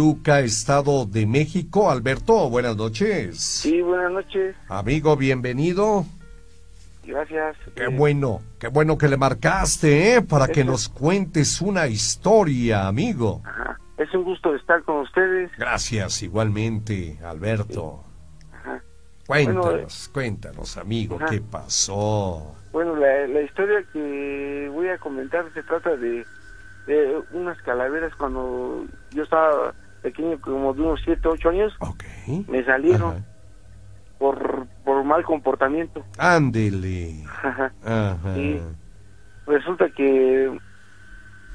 Luca, Estado de México. Alberto, buenas noches. Sí, buenas noches. Amigo, bienvenido. Gracias. Qué Eh, bueno, qué bueno que le marcaste, ¿eh? Para que nos cuentes una historia, amigo. Ajá. Es un gusto estar con ustedes. Gracias, igualmente, Alberto. Ajá. Cuéntanos, cuéntanos, amigo, Ajá. ¿qué pasó? Bueno, la, la historia que voy a comentar se trata de, de unas calaveras cuando yo estaba pequeño, como de unos 7, 8 años, me salieron Ajá. por, por mal comportamiento. Ándele. Ajá. Ajá. Sí. Resulta que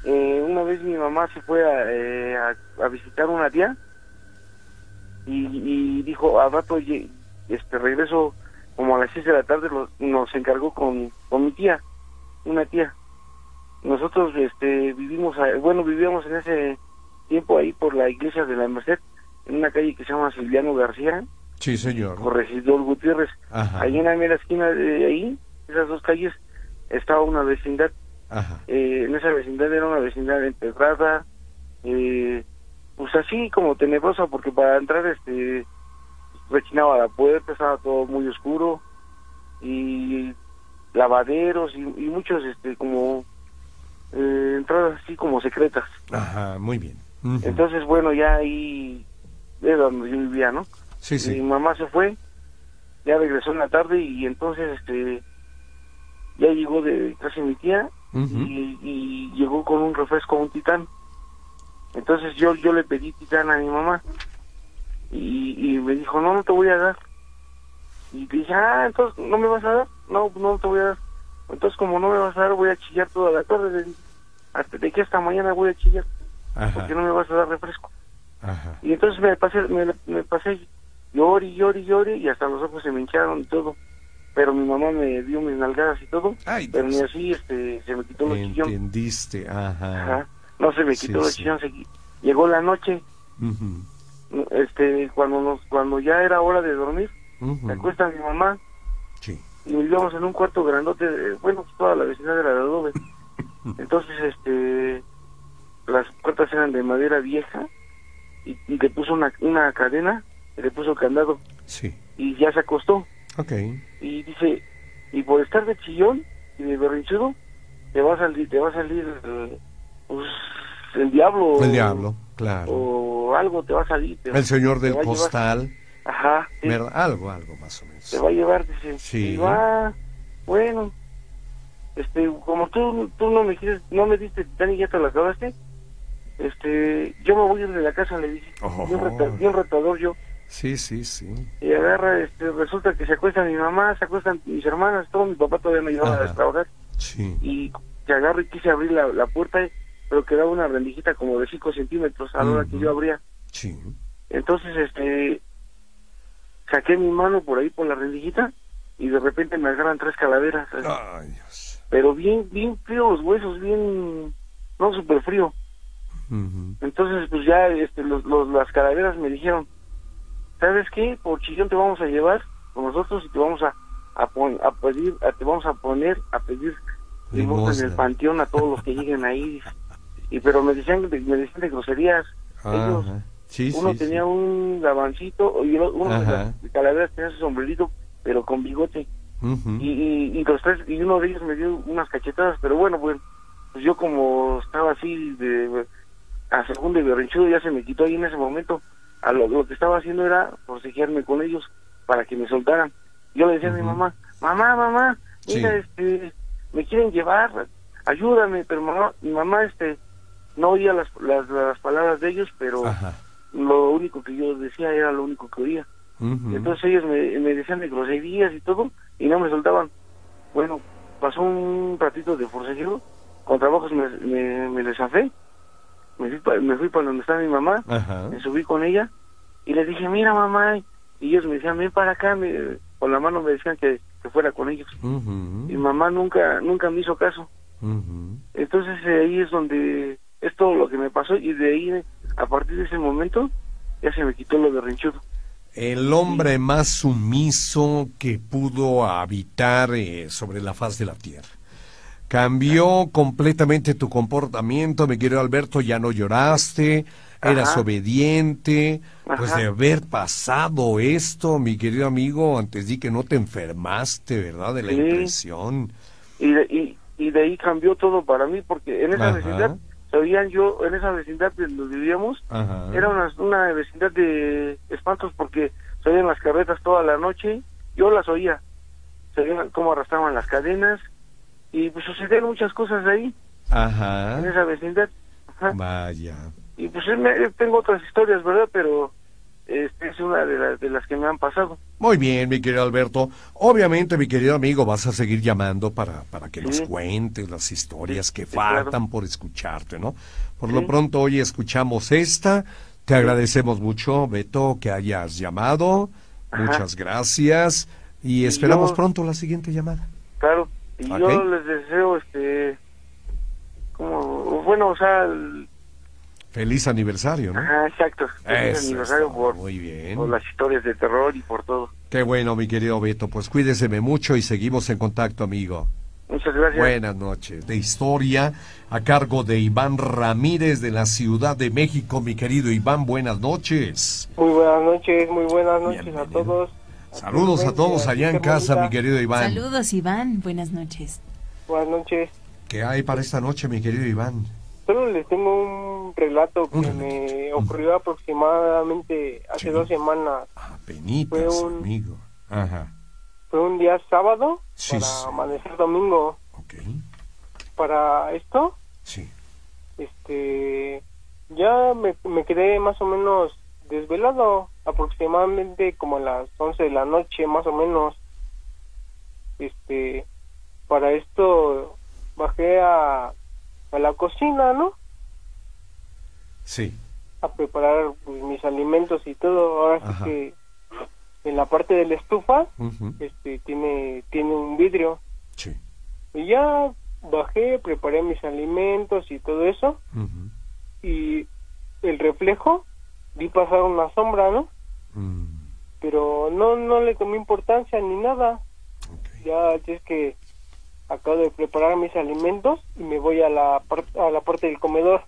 eh, una vez mi mamá se fue a, eh, a, a visitar una tía y, y dijo, a rato lle- este regreso como a las 6 de la tarde, lo- nos encargó con, con mi tía, una tía. Nosotros este vivimos, bueno, vivíamos en ese tiempo ahí por la iglesia de la Merced, en una calle que se llama Silviano García, Sí, señor. corregidor Gutiérrez. Ajá. Ahí en la mera esquina de ahí, esas dos calles, estaba una vecindad. Ajá. Eh, en esa vecindad era una vecindad empedrada, eh, pues así como tenebrosa, porque para entrar este rechinaba la puerta, estaba todo muy oscuro, y lavaderos y, y muchos este como eh, entradas así como secretas. Ajá, muy bien. Entonces, bueno, ya ahí era donde yo vivía, ¿no? sí, Mi sí. mamá se fue, ya regresó en la tarde y entonces este ya llegó de casa de mi tía y, y llegó con un refresco, un titán. Entonces yo yo le pedí titán a mi mamá y, y me dijo, no, no te voy a dar. Y dije, ah, entonces, ¿no me vas a dar? No, no te voy a dar. Entonces, como no me vas a dar, voy a chillar toda la tarde. Hasta de que esta mañana voy a chillar, Ajá. porque no me vas a dar refresco. Ajá. Y entonces me pasé, me, me pasé llori, y llori, y llori, y hasta los ojos se me hincharon y todo. Pero mi mamá me dio mis nalgadas y todo, Ay, pero ni así este, se me quitó los chillón. Entendiste. Ajá. Ajá. No se me Sí, quitó sí. chillón. se qui- Llegó la noche, este, cuando nos, cuando ya era hora de dormir, Ujú. se acuesta mi mamá Sí. y vivíamos en un cuarto grandote, eh, bueno, pues toda la vecindad era de adobe. Entonces, este, las puertas eran de madera vieja y, y le puso una, una cadena, y le puso candado Sí. y ya se acostó. Ok. Y dice, y por estar de chillón y de berrinchudo, te va a salir, te va a salir pues, el diablo. El diablo, claro. O algo te va a salir. te- El señor del llevar. postal. Ajá. Algo, algo más o menos. te va a llevar, dice. Sí. Y va, bueno, este, como tú, tú no me quieres, no me diste Dani, ya te lo acabaste, este, yo me voy a ir de la casa, le dije. Oh. Bien, reta- bien retador yo. Sí, sí, sí. Y agarra, este, resulta que se acuesta mi mamá, se acuestan mis hermanas, todo mi papá todavía me llevaba a trabajar. Sí. Y se agarra y quise abrir la, la puerta, pero quedaba una rendijita como de 5 centímetros a la hora que yo abría. Sí. Entonces, este, saqué mi mano por ahí por la rendijita y de repente me agarran tres calaveras. Ay, Dios. Pero bien, bien frío los huesos, bien, no súper frío. Entonces, pues ya este, los, los- las calaveras me dijeron, ¿sabes qué? Por chillón te vamos a llevar con nosotros y te vamos a, a, pon- a pedir, a- te vamos a poner a pedir limosna en el panteón a todos los que lleguen ahí. Y pero me decían, de- me decían de groserías. Ellos. Sí, uno sí, tenía sí. un gabancito y uno de Ajá. las calaveras tenía su sombrerito, pero con bigote. Y, y, y los tres, y uno de ellos me dio unas cachetadas, pero bueno, bueno, pues yo como estaba así de a segundo y berrinchudo ya se me quitó ahí en ese momento. A lo, lo que estaba haciendo era forcejearme con ellos para que me soltaran. Yo le decía a mi mamá, mamá, mamá, mira, Sí. este, me quieren llevar, ayúdame, pero mamá, mi mamá, este, no oía las, las, las palabras de ellos, pero Ajá. lo único que yo decía era lo único que oía. Entonces ellos me, me decían de groserías y todo, y no me soltaban. Bueno, pasó un ratito de forcejeo, con trabajos me, me, me desafé, me fui, pa- me fui para donde está mi mamá, Ajá. me subí con ella, y le dije, mira mamá, y ellos me decían, ven para acá, me- con la mano me decían que, que fuera con ellos. Ujú. Y mamá nunca, nunca me hizo caso. Entonces eh, ahí es donde es todo lo que me pasó, y de ahí, a partir de ese momento, ya se me quitó lo de rinchudo. El hombre más sumiso que pudo habitar eh, sobre la faz de la tierra. Cambió completamente tu comportamiento, mi querido Alberto, ya no lloraste, eras Ajá. obediente, pues de haber pasado esto, mi querido amigo, antes di que no te enfermaste, ¿verdad? De la Sí. impresión. y de, y, y de ahí cambió todo para mí porque en esa Ajá. vecindad se oían yo en esa vecindad de donde vivíamos Ajá. era una, una vecindad de espantos porque se oían las carretas toda la noche yo las oía se oían cómo arrastraban las cadenas y pues sucedían muchas cosas ahí en Ajá. esa vecindad Ajá. Vaya. y pues eh, tengo otras historias verdad pero este es una de, las de las que me han pasado Muy bien, mi querido Alberto. Obviamente, mi querido amigo, vas a seguir llamando para, para que nos cuentes las historias Sí, que sí, claro. faltan por escucharte, ¿no? Por lo pronto, hoy escuchamos esta. Te agradecemos mucho, Beto, que hayas llamado. Ajá. Muchas gracias. Y Y esperamos yo- pronto la siguiente llamada. Claro, y yo les deseo, este, como, bueno, o sea, el- Feliz aniversario, ¿no? ajá, exacto, feliz Eso aniversario está, por, muy bien. por las historias de terror y por todo. Qué bueno, mi querido Beto. Pues cuídeseme mucho y seguimos en contacto, amigo. Muchas gracias. Buenas noches. De historia a cargo de Iván Ramírez de la Ciudad de México. Mi querido Iván, buenas noches. Muy buenas noches, muy buenas noches Bienvenido. a todos. Saludos a todos allá en casa, mi querido Iván. Saludos, Iván. Buenas noches. Buenas noches. ¿Qué hay para esta noche, mi querido Iván? Solo les tengo un relato que Un relato. me ocurrió aproximadamente hace Sí. dos semanas. Ah, penitas, Fue un- amigo. Ajá. Fue un día sábado Sí, para sí. amanecer domingo. Ok. Para esto, Sí. este, ya me, me quedé más o menos desvelado, aproximadamente como a las 11 de la noche, más o menos. Este, para esto bajé a, a la cocina, ¿no? Sí. A preparar pues, mis alimentos y todo. Ahora sí que en la parte de la estufa, este, tiene, tiene un vidrio. Sí. Y ya bajé, preparé mis alimentos y todo eso. Y el reflejo vi pasar una sombra, ¿no? Mm, Pero no no le tomé importancia ni nada. ok. Ya es que acabo de preparar mis alimentos y me voy a la a la parte del comedor.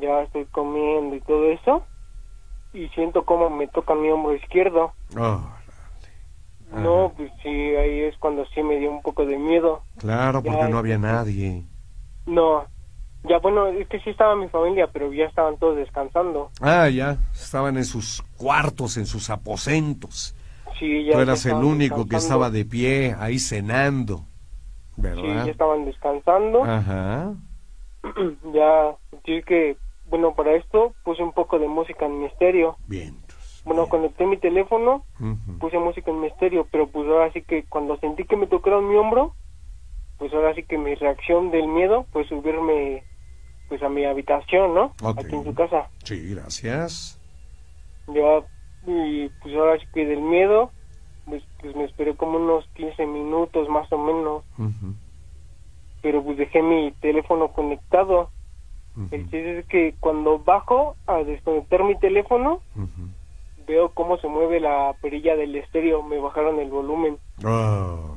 Ya estoy comiendo y todo eso y siento como me toca mi hombro izquierdo. Ajá. No, pues sí, ahí es cuando sí me dio un poco de miedo. Claro, porque Ya, no había nadie. No, ya bueno, es que sí estaba mi familia, pero ya estaban todos descansando. Ah, ya. Estaban en sus cuartos, en sus aposentos. Sí, ya Tú eras el único que estaba de pie ahí cenando, Sí, ¿verdad? ya estaban descansando. Ajá. ya sentí que, bueno, para esto puse un poco de música en mi estéreo. Vientos. Bueno, bien. conecté mi teléfono, Ujú. puse música en mi estéreo, pero pues ahora sí que cuando sentí que me tocaron mi hombro, pues ahora sí que mi reacción del miedo fue subirme pues a mi habitación, ¿no? Aquí en su casa. Sí, gracias. Ya, y pues ahora sí que del miedo, pues, pues me esperé como unos 15 minutos más o menos, pero pues dejé mi teléfono conectado. El chiste es que cuando bajo a desconectar mi teléfono, veo cómo se mueve la perilla del estéreo, me bajaron el volumen Oh.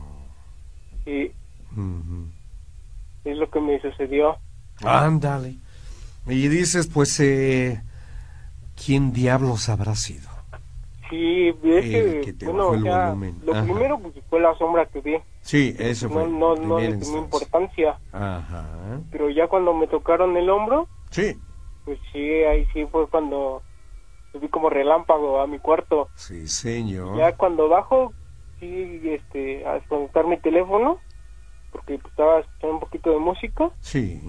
y es lo que me sucedió. Ándale. Y dices, pues, eh, ¿quién diablos habrá sido? Sí, es que, que te bueno, bajó o el sea, volumen. lo Ajá. primero pues, fue la sombra que vi. Sí, eso No, fue. no, no primera le tomé importancia, Ajá. pero ya cuando me tocaron el hombro, Sí, pues sí, ahí sí fue cuando subí como relámpago a mi cuarto. sí, señor. Ya cuando bajo, sí, este, a desconectar mi teléfono, porque pues, estaba escuchando un poquito de música, Sí.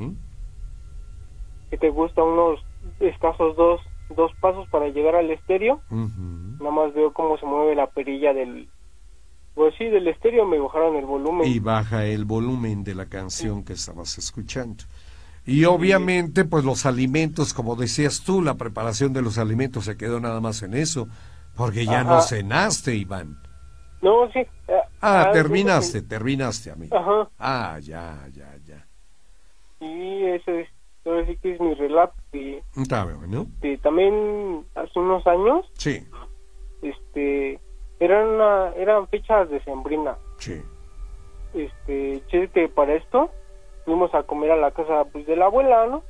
Que te gusta unos escasos dos, dos pasos para llegar al estéreo, nada más veo cómo se mueve la perilla del, pues sí, del estéreo, me bajaron el volumen. Y baja el volumen de la canción que estabas escuchando. Y obviamente, pues los alimentos, como decías tú, la preparación de los alimentos se quedó nada más en eso, porque ya no cenaste, Iván. No, sí. Ah, ah, terminaste, terminaste, amigo. Ajá, Ah, ya, ya, ya. y eso es, ahora sí que es mi relato. Está bien, ¿no? y también hace unos años, Sí, este, eran, una, eran fechas de sembrina. sí. este, que para esto fuimos a comer a la casa pues de la abuela, ¿no?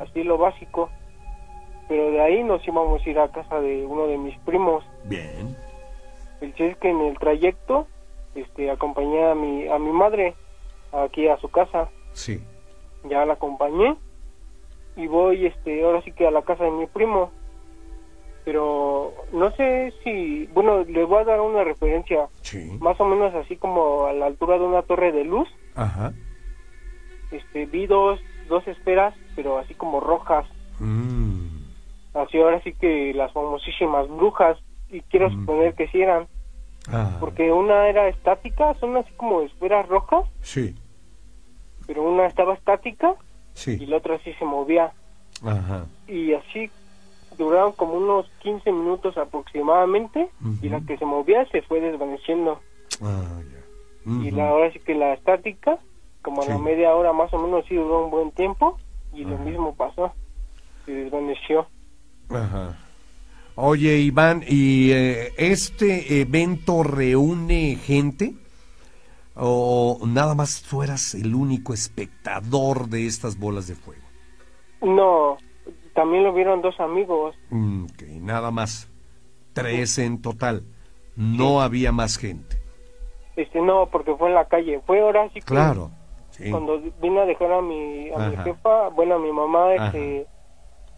Así lo básico. Pero de ahí nos íbamos a ir a casa de uno de mis primos. Bien. El chiste es que en el trayecto este acompañé a mi a mi madre aquí a su casa. Sí. Ya la acompañé y voy este ahora sí que a la casa de mi primo. Pero no sé si, bueno, le voy a dar una referencia Sí. más o menos así como a la altura de una torre de luz. Ajá. Este vi dos dos esferas, pero así como rojas. Mm. Así ahora sí que las famosísimas brujas y quiero Mm. suponer que sí eran Ah, porque una era estática, son así como esferas rojas, Sí. pero una estaba estática y la otra sí se movía. Ajá. Y así duraron como unos 15 minutos aproximadamente y la que se movía se fue desvaneciendo. Ah. Y la, ahora sí que la estática, como a la media hora más o menos sí duró un buen tiempo y lo mismo pasó, se desvaneció. Ajá. Oye, Iván, ¿y eh, este evento reúne gente? ¿O nada más tú eras el único espectador de estas bolas de fuego? No, también lo vieron dos amigos. Mm, ok, nada más. Tres en total. No había más gente. Este no, porque fue en la calle. Fue ahora sí que Claro. Sí. cuando vine a dejar a mi a mi jefa, bueno, a mi mamá este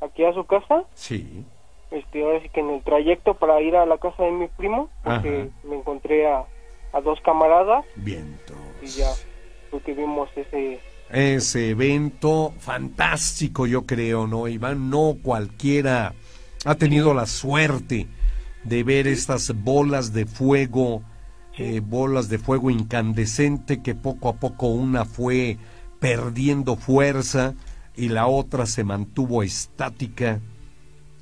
aquí a su casa, Sí. este ahora sí que en el trayecto para ir a la casa de mi primo, porque Ajá. me encontré a, a dos camaradas Vientos. y ya fue que vimos ese Ese evento fantástico, yo creo, ¿no, Iván? No cualquiera ha tenido la suerte de ver estas bolas de fuego, eh, bolas de fuego incandescente que poco a poco una fue perdiendo fuerza y la otra se mantuvo estática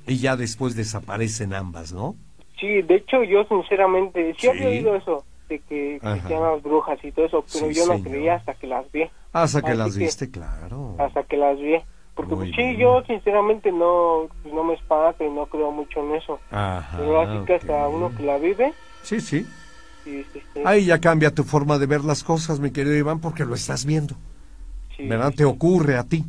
y ya después desaparecen ambas, ¿no? Sí, de hecho yo sinceramente sí, Sí. había oído eso de que las brujas y todo eso, pero Sí, yo no señor. creía hasta que las vi. Hasta que Así las que- viste, claro. hasta que las vi. Porque Muy pues, sí, bien. yo sinceramente no pues, no me espanto y no creo mucho en eso. Ajá. Pero así que hasta uno que la vive, Sí, sí. sí, sí, sí, Ahí ya cambia tu forma de ver las cosas, mi querido Iván, porque lo estás viendo. ¿Verdad? Te ocurre a ti.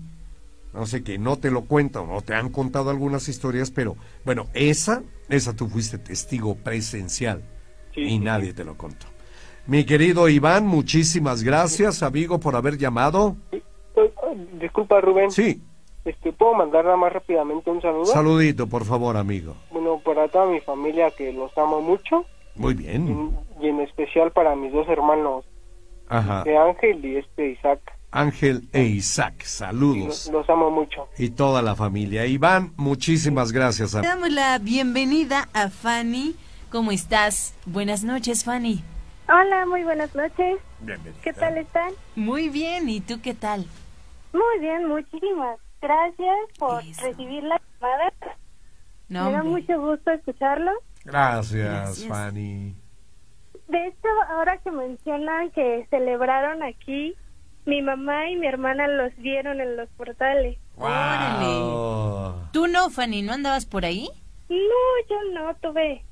No sé que no te lo cuentan o te han contado algunas historias, pero bueno, esa, esa tú fuiste testigo presencial sí, y sí, nadie te lo contó. Mi querido Iván, muchísimas gracias, amigo, por haber llamado. Oye, oye, Disculpa, Rubén. Sí, Este, ¿Puedo mandar nada más rápidamente un saludo? saludito, por favor, amigo. Bueno, para toda mi familia que los amo mucho Muy y bien. en, y en especial para mis dos hermanos, Ajá. de Ángel y este Isaac. Ángel e Isaac, Los, saludos. los amo mucho. Y toda la familia. Iván, muchísimas gracias. Am- damos la bienvenida a Fanny. ¿Cómo estás? Buenas noches, Fanny. Hola, muy buenas noches. Bienvenida. ¿Qué tal están? Muy bien, ¿y tú qué tal? Muy bien, muchísimas gracias por Eso. recibir la llamada. No, Me da hombre. mucho gusto escucharlo. Gracias, Gracias. Fanny. De hecho, ahora que mencionan que celebraron aquí, mi mamá y mi hermana los vieron en los portales. Órale. Wow. ¿Tú no, Fanny? ¿No andabas por ahí? No, yo no tuve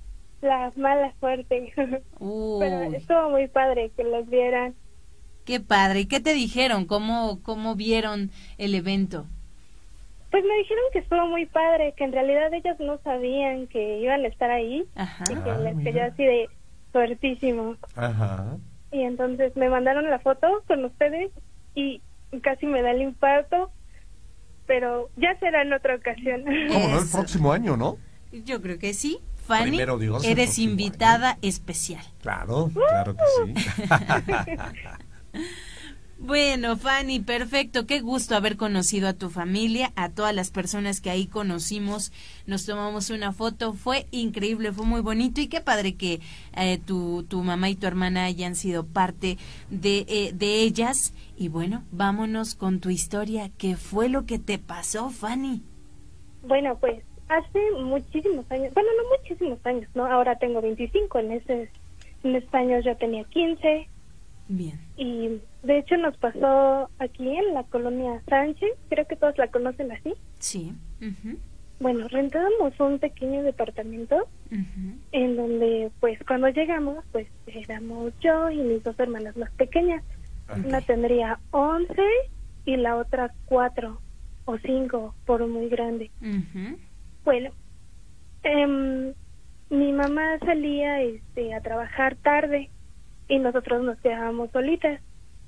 la mala suerte. Pero estuvo muy padre que los vieran. qué padre. ¿Y qué te dijeron? ¿Cómo, cómo vieron el evento? Pues me dijeron que estuvo muy padre, que en realidad ellos no sabían que iban a estar ahí Ajá. y que Ah, les quedó así de suertísimo. Ajá. Y entonces me mandaron la foto con ustedes y casi me da el infarto, pero ya será en otra ocasión. ¿Cómo no? El próximo año, ¿no? Yo creo que sí. Fanny, Dios, eres invitada especial. Claro, claro que sí. Bueno, Fanny, perfecto. Qué gusto haber conocido a tu familia, a todas las personas que ahí conocimos. Nos tomamos una foto. Fue increíble, fue muy bonito y qué padre que eh, tu, tu mamá y tu hermana hayan sido parte de, eh, de ellas. Y bueno, vámonos con tu historia. ¿Qué fue lo que te pasó, Fanny? Bueno, pues hace muchísimos años, bueno, no muchísimos años, ¿no? Ahora tengo 25, en ese en esos años yo tenía 15 Bien. y de hecho nos pasó aquí en la colonia Sánchez, creo que todos la conocen así. Sí. Ujú, Bueno, rentábamos un pequeño departamento en donde pues cuando llegamos pues éramos yo y mis dos hermanas más pequeñas. Una tendría 11 y la otra 4 o 5 por muy grande. Ujú. Bueno, em, mi mamá salía este, a trabajar tarde y nosotros nos quedábamos solitas.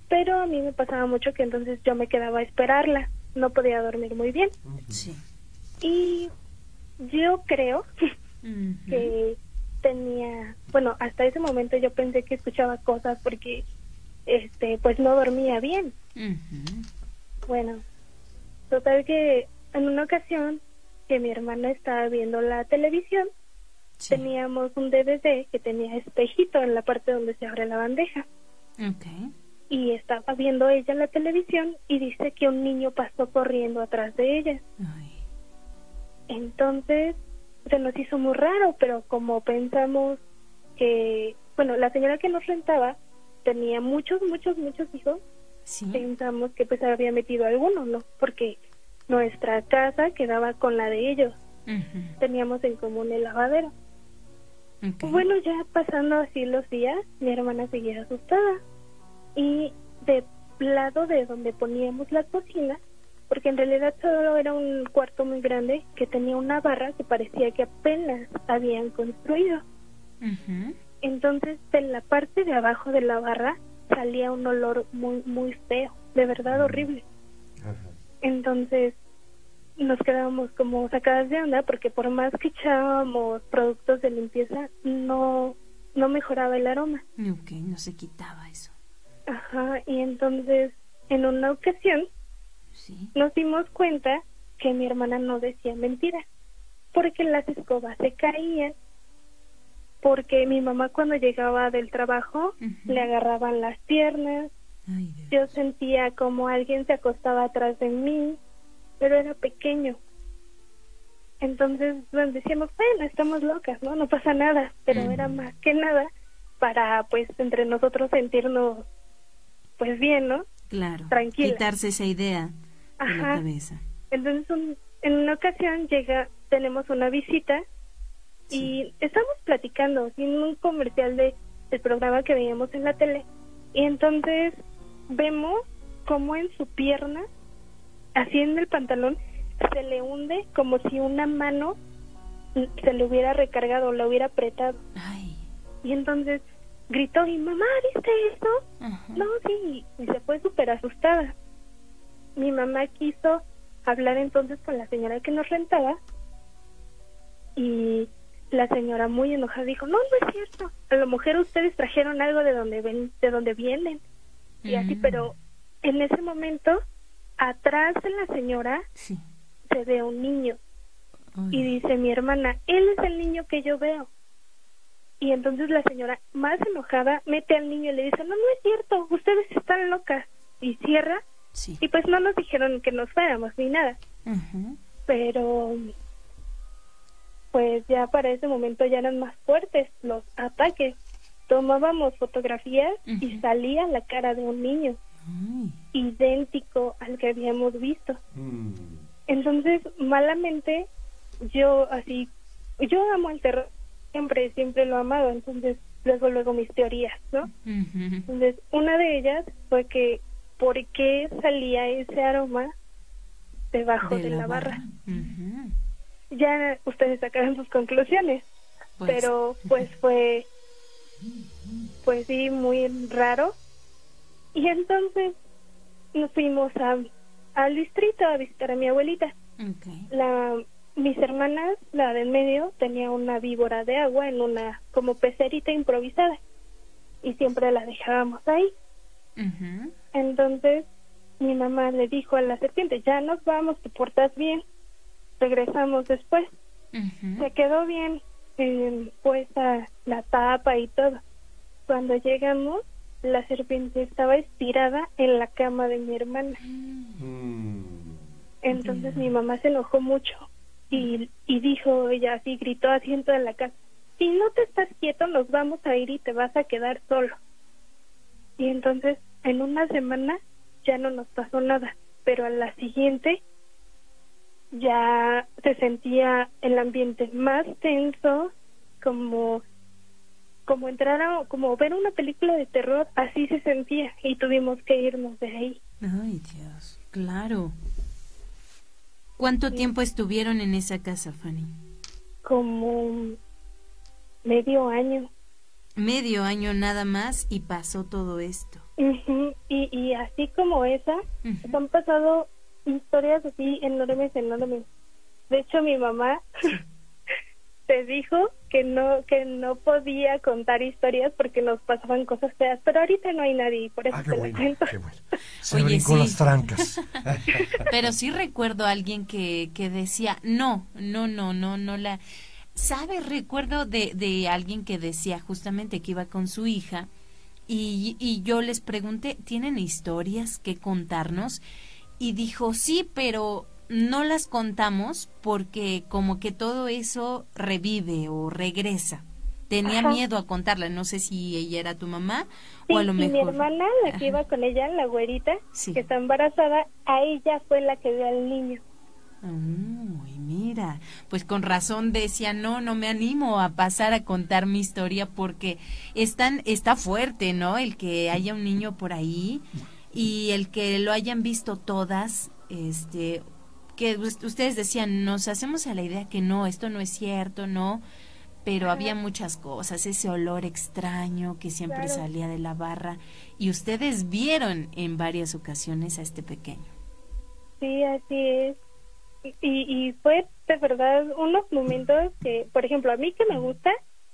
Pero a mí me pasaba mucho que entonces yo me quedaba a esperarla. No podía dormir muy bien. Sí. Y yo creo que tenía, bueno, hasta ese momento yo pensé que escuchaba cosas porque, este, pues no dormía bien. Bueno, total que en una ocasión que mi hermana estaba viendo la televisión, Sí. teníamos un DVD que tenía espejito en la parte donde se abre la bandeja. Ok. Y estaba viendo ella la televisión y dice que un niño pasó corriendo atrás de ella. Ay. Entonces se nos hizo muy raro, pero como pensamos que, bueno, la señora que nos rentaba tenía muchos, muchos, muchos hijos, Sí. pensamos que pues había metido alguno, ¿no? Porque nuestra casa quedaba con la de ellos, teníamos en común el lavadero. Bueno, ya pasando así los días, mi hermana seguía asustada. Y de lado de donde poníamos la cocina, porque en realidad solo era un cuarto muy grande que tenía una barra que parecía que apenas habían construido. Entonces, de la parte de abajo de la barra salía un olor muy, muy feo, de verdad horrible. Entonces, nos quedábamos como sacadas de onda porque por más que echábamos productos de limpieza, no, no mejoraba el aroma. Ok, no se quitaba eso. Ajá, y entonces, en una ocasión, Sí. nos dimos cuenta que mi hermana no decía mentiras, porque las escobas se caían, porque mi mamá cuando llegaba del trabajo le agarraban las piernas, Ay, yo sentía como alguien se acostaba atrás de mí, pero era pequeño. Entonces bueno, decíamos, bueno, estamos locas, ¿no? No pasa nada, pero Ujú. era más que nada para, pues, entre nosotros sentirnos, pues, bien, ¿no? Claro. Tranquila. Quitarse esa idea de la cabeza. Entonces, un- en una ocasión llega, tenemos una visita y estamos platicando sin un comercial de del programa que veíamos en la tele y entonces vemos como en su pierna, así en el pantalón, se le hunde como si una mano se le hubiera recargado, la hubiera apretado Ay. y entonces gritó y mamá, ¿viste esto? Ajá. No, sí, y se fue súper asustada. Mi mamá quiso hablar entonces con la señora que nos rentaba y la señora muy enojada dijo, no, no es cierto, a lo mejor ustedes trajeron algo de donde ven, de donde vienen. Y así, Mm. pero en ese momento, atrás de la señora Sí. se ve un niño y dice mi hermana, él es el niño que yo veo. Y entonces la señora, más enojada, mete al niño y le dice, no, no es cierto, ustedes están locas. Y cierra, Sí. y pues no nos dijeron que nos fuéramos ni nada. Pero, pues ya para ese momento ya eran más fuertes los ataques. Tomábamos fotografías y salía la cara de un niño, Ay. idéntico al que habíamos visto. Mm. Entonces, malamente, yo así, yo amo el terror, siempre, siempre lo he amado, entonces luego, luego mis teorías, ¿no? Entonces, una de ellas fue que, ¿por qué salía ese aroma debajo de, la, barra? Ya ustedes sacaron sus conclusiones, Pues, pero pues fue, pues sí, muy raro. Y entonces nos fuimos a, al distrito a visitar a mi abuelita. la mis hermanas, la del medio, tenía una víbora de agua en una como pecerita improvisada y siempre la dejábamos ahí. Ujú. Entonces mi mamá le dijo a la serpiente, ya nos vamos, te portas bien, regresamos después. Se quedó bien eh, puesta la tapa y todo. Cuando llegamos, la serpiente estaba estirada en la cama de mi hermana. Mm. Entonces mi mamá se enojó mucho y, y dijo, ella así gritó así en toda la casa, si no te estás quieto nos vamos a ir y te vas a quedar solo. Y entonces en una semana ya no nos pasó nada, pero a la siguiente ya se sentía el ambiente más tenso, como como entrar a, como ver una película de terror, así se sentía y tuvimos que irnos de ahí. Ay, Dios, claro. ¿Cuánto tiempo estuvieron en esa casa, Fanny? Como medio año. Medio año nada más y pasó todo esto. Ujú, y, y así como esa, Ujú. han pasado historias así enormes, enormes. De hecho, mi mamá te dijo que no que no podía contar historias porque nos pasaban cosas feas, pero ahorita no hay nadie y por eso Ah, qué te bueno, cuento. qué bueno. Se Oye, brincó sí. las trancas. Pero sí recuerdo a alguien que, que decía, no, no, no, no, no la... ¿Sabes? Recuerdo de, de alguien que decía justamente que iba con su hija y, y yo les pregunté, ¿tienen historias que contarnos? Y dijo, sí, pero no las contamos porque como que todo eso revive o regresa. Tenía Ajá. miedo a contarla, no sé si ella era tu mamá Sí, o a lo y mejor... mi hermana, la que iba con ella, la güerita, Sí. que está embarazada, a ella fue la que vio al niño. Uy, mira, pues con razón decía, no, no me animo a pasar a contar mi historia porque es tan- está fuerte, ¿no? El que haya un niño por ahí y el que lo hayan visto todas, este, que us- ustedes decían, nos hacemos a la idea que no, esto no es cierto, no, pero había muchas cosas, ese olor extraño que siempre Claro. salía de la barra y ustedes vieron en varias ocasiones a este pequeño. Sí, así es. Y, y fue de verdad unos momentos que, por ejemplo, a mí que me gusta,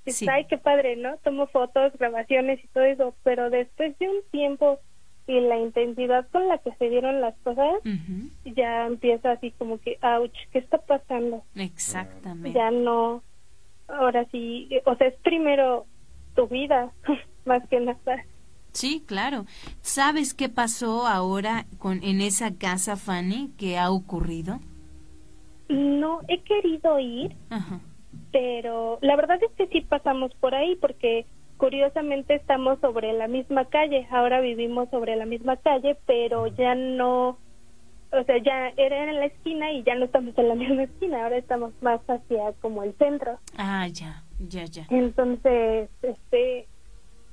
es, Sí. ay, qué padre, ¿no? Tomo fotos, grabaciones y todo eso, pero después de un tiempo y la intensidad con la que se dieron las cosas, Ujú. ya empieza así como que, ouch, ¿qué está pasando? Exactamente. Ya no, ahora sí, o sea, es primero tu vida, más que nada. Sí, claro. ¿Sabes qué pasó ahora con en esa casa, Fanny? ¿Qué ha ocurrido? No he querido ir, Ajá. pero la verdad es que sí pasamos por ahí porque curiosamente estamos sobre la misma calle, ahora vivimos sobre la misma calle, pero ya no, o sea, ya era en la esquina y ya no estamos en la misma esquina, ahora estamos más hacia como el centro. Ah, ya, ya, ya. Entonces, este,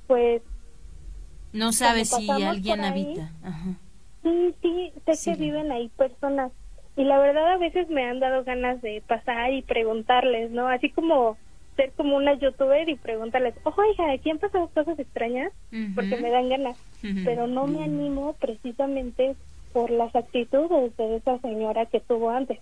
pues No sabes si alguien ahí, habita. Ajá. sí, sí, sé Sí. que viven ahí personas y la verdad a veces me han dado ganas de pasar y preguntarles, ¿no? Así como ser como una youtuber y preguntarles, oiga, ¿aquí han pasado cosas extrañas? Porque me dan ganas, pero no me animo precisamente por las actitudes de esa señora que tuvo antes.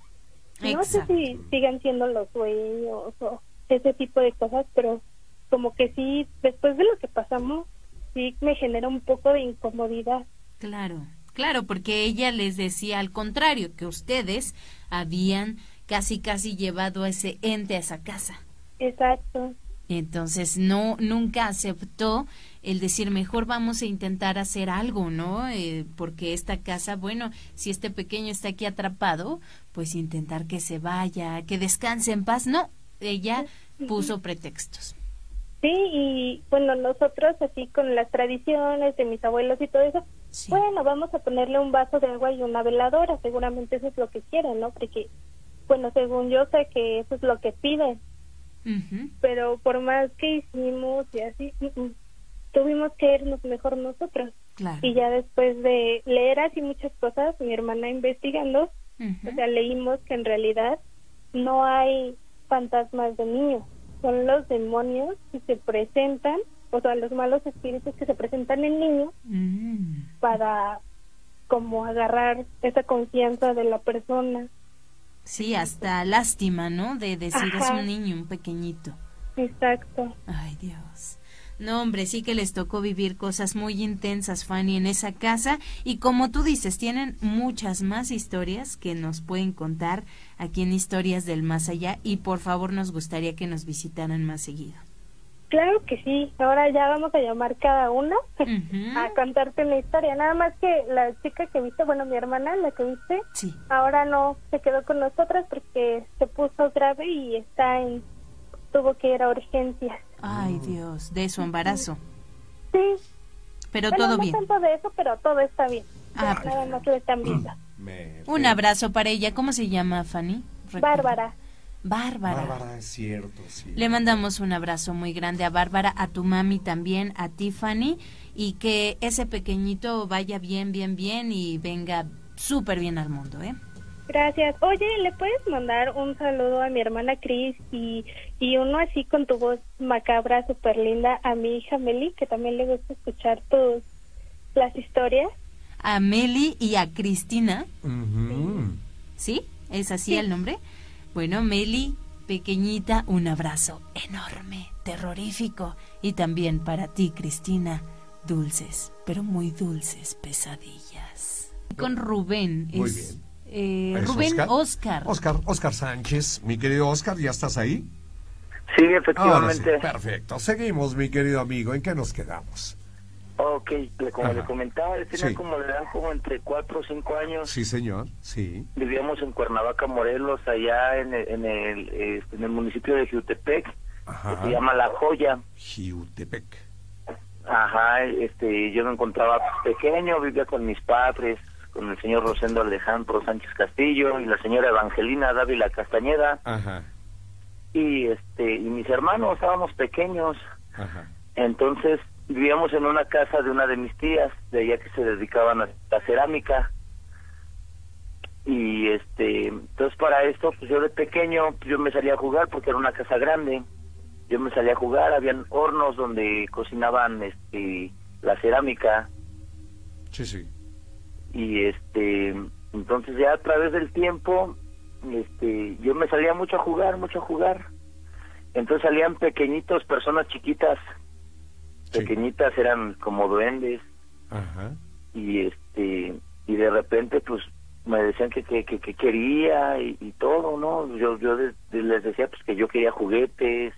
No sé si sigan siendo los sueños o ese tipo de cosas, pero como que sí, después de lo que pasamos, sí me genera un poco de incomodidad. Claro, claro, porque ella les decía al contrario, que ustedes habían casi, casi llevado a ese ente a esa casa. Exacto. Entonces no nunca aceptó el decir mejor vamos a intentar hacer algo, ¿no? Eh, porque esta casa, bueno, si este pequeño está aquí atrapado, pues intentar que se vaya, que descanse en paz. No, ella puso pretextos. Sí, y bueno, nosotros así con las tradiciones de mis abuelos y todo eso, Sí. bueno, vamos a ponerle un vaso de agua y una veladora, seguramente eso es lo que quieren, ¿no? Porque, bueno, según yo sé que eso es lo que piden, Pero por más que hicimos y así, mm, mm, tuvimos que irnos mejor nosotros. Claro. Y ya después de leer así muchas cosas, mi hermana investigando, Ujú. o sea, leímos que en realidad no hay fantasmas de niños, son los demonios que se presentan, o sea, los malos espíritus que se presentan en niños Mm. para como agarrar esa confianza de la persona. Sí, hasta lástima, ¿no? De decir es un niño, un pequeñito. Exacto. Ay, Dios. No, hombre, sí que les tocó vivir cosas muy intensas, Fanny, en esa casa. Y como tú dices, tienen muchas más historias que nos pueden contar aquí en Historias del Más Allá. Y por favor, nos gustaría que nos visitaran más seguido. Claro que sí. Ahora ya vamos a llamar cada una a contarte una historia. Nada más que la chica que viste, bueno, mi hermana, la que viste, Sí. ahora no se quedó con nosotras porque se puso grave y está en tuvo que ir a urgencias. Ay, Dios, de su embarazo. Sí, Pero bueno, todo no bien. tanto de eso, pero todo está bien. Ah, nada más lo están viendo. Me- Un abrazo para ella. ¿Cómo se llama, Fanny? Recuerda. Bárbara. Bárbara. Bárbara, es cierto, sí. Le mandamos un abrazo muy grande a Bárbara, a tu mami también, a Tiffany, y que ese pequeñito vaya bien, bien, bien y venga súper bien al mundo, ¿eh? Gracias. Oye, ¿le puedes mandar un saludo a mi hermana Cris y, y uno así con tu voz macabra, súper linda, a mi hija Meli, que también le gusta escuchar tus las historias? A Meli y a Cristina. ¿sí? ¿Es así el nombre? Bueno, Meli, pequeñita, un abrazo enorme, terrorífico. Y también para ti, Cristina, dulces, pero muy dulces pesadillas. Con Rubén. Muy es, bien. eh, ¿Es Rubén Oscar? Oscar. Oscar, Oscar Sánchez, mi querido Oscar, ¿ya estás ahí? Sí, efectivamente. perfecto. Seguimos, mi querido amigo. ¿En qué nos quedamos? Ok, como Ajá. le comentaba, él tenía Sí. como le dan como entre 4 o 5 años. Sí, señor. Sí. Vivíamos en Cuernavaca, Morelos, allá en el, en el, este, en el municipio de Jutepec, que Ajá. se llama La Joya. Jiutepec. Ajá, este, yo me encontraba pequeño, vivía con mis padres, con el señor Rosendo Alejandro Sánchez Castillo y la señora Evangelina Dávila Castañeda Ajá. y este y mis hermanos estábamos pequeños, Ajá. entonces vivíamos en una casa de una de mis tías, de allá que se dedicaban a la cerámica. Y este entonces para esto pues yo de pequeño pues, yo me salía a jugar porque era una casa grande. Yo me salía a jugar habían hornos donde cocinaban este la cerámica. Sí, sí. y este entonces ya a través del tiempo este yo me salía mucho a jugar mucho a jugar. Entonces salían pequeñitos personas chiquitas Sí. pequeñitas eran como duendes Ajá. y este y de repente pues me decían que que, que, que quería y, y todo no yo yo de- de- les decía pues que yo quería juguetes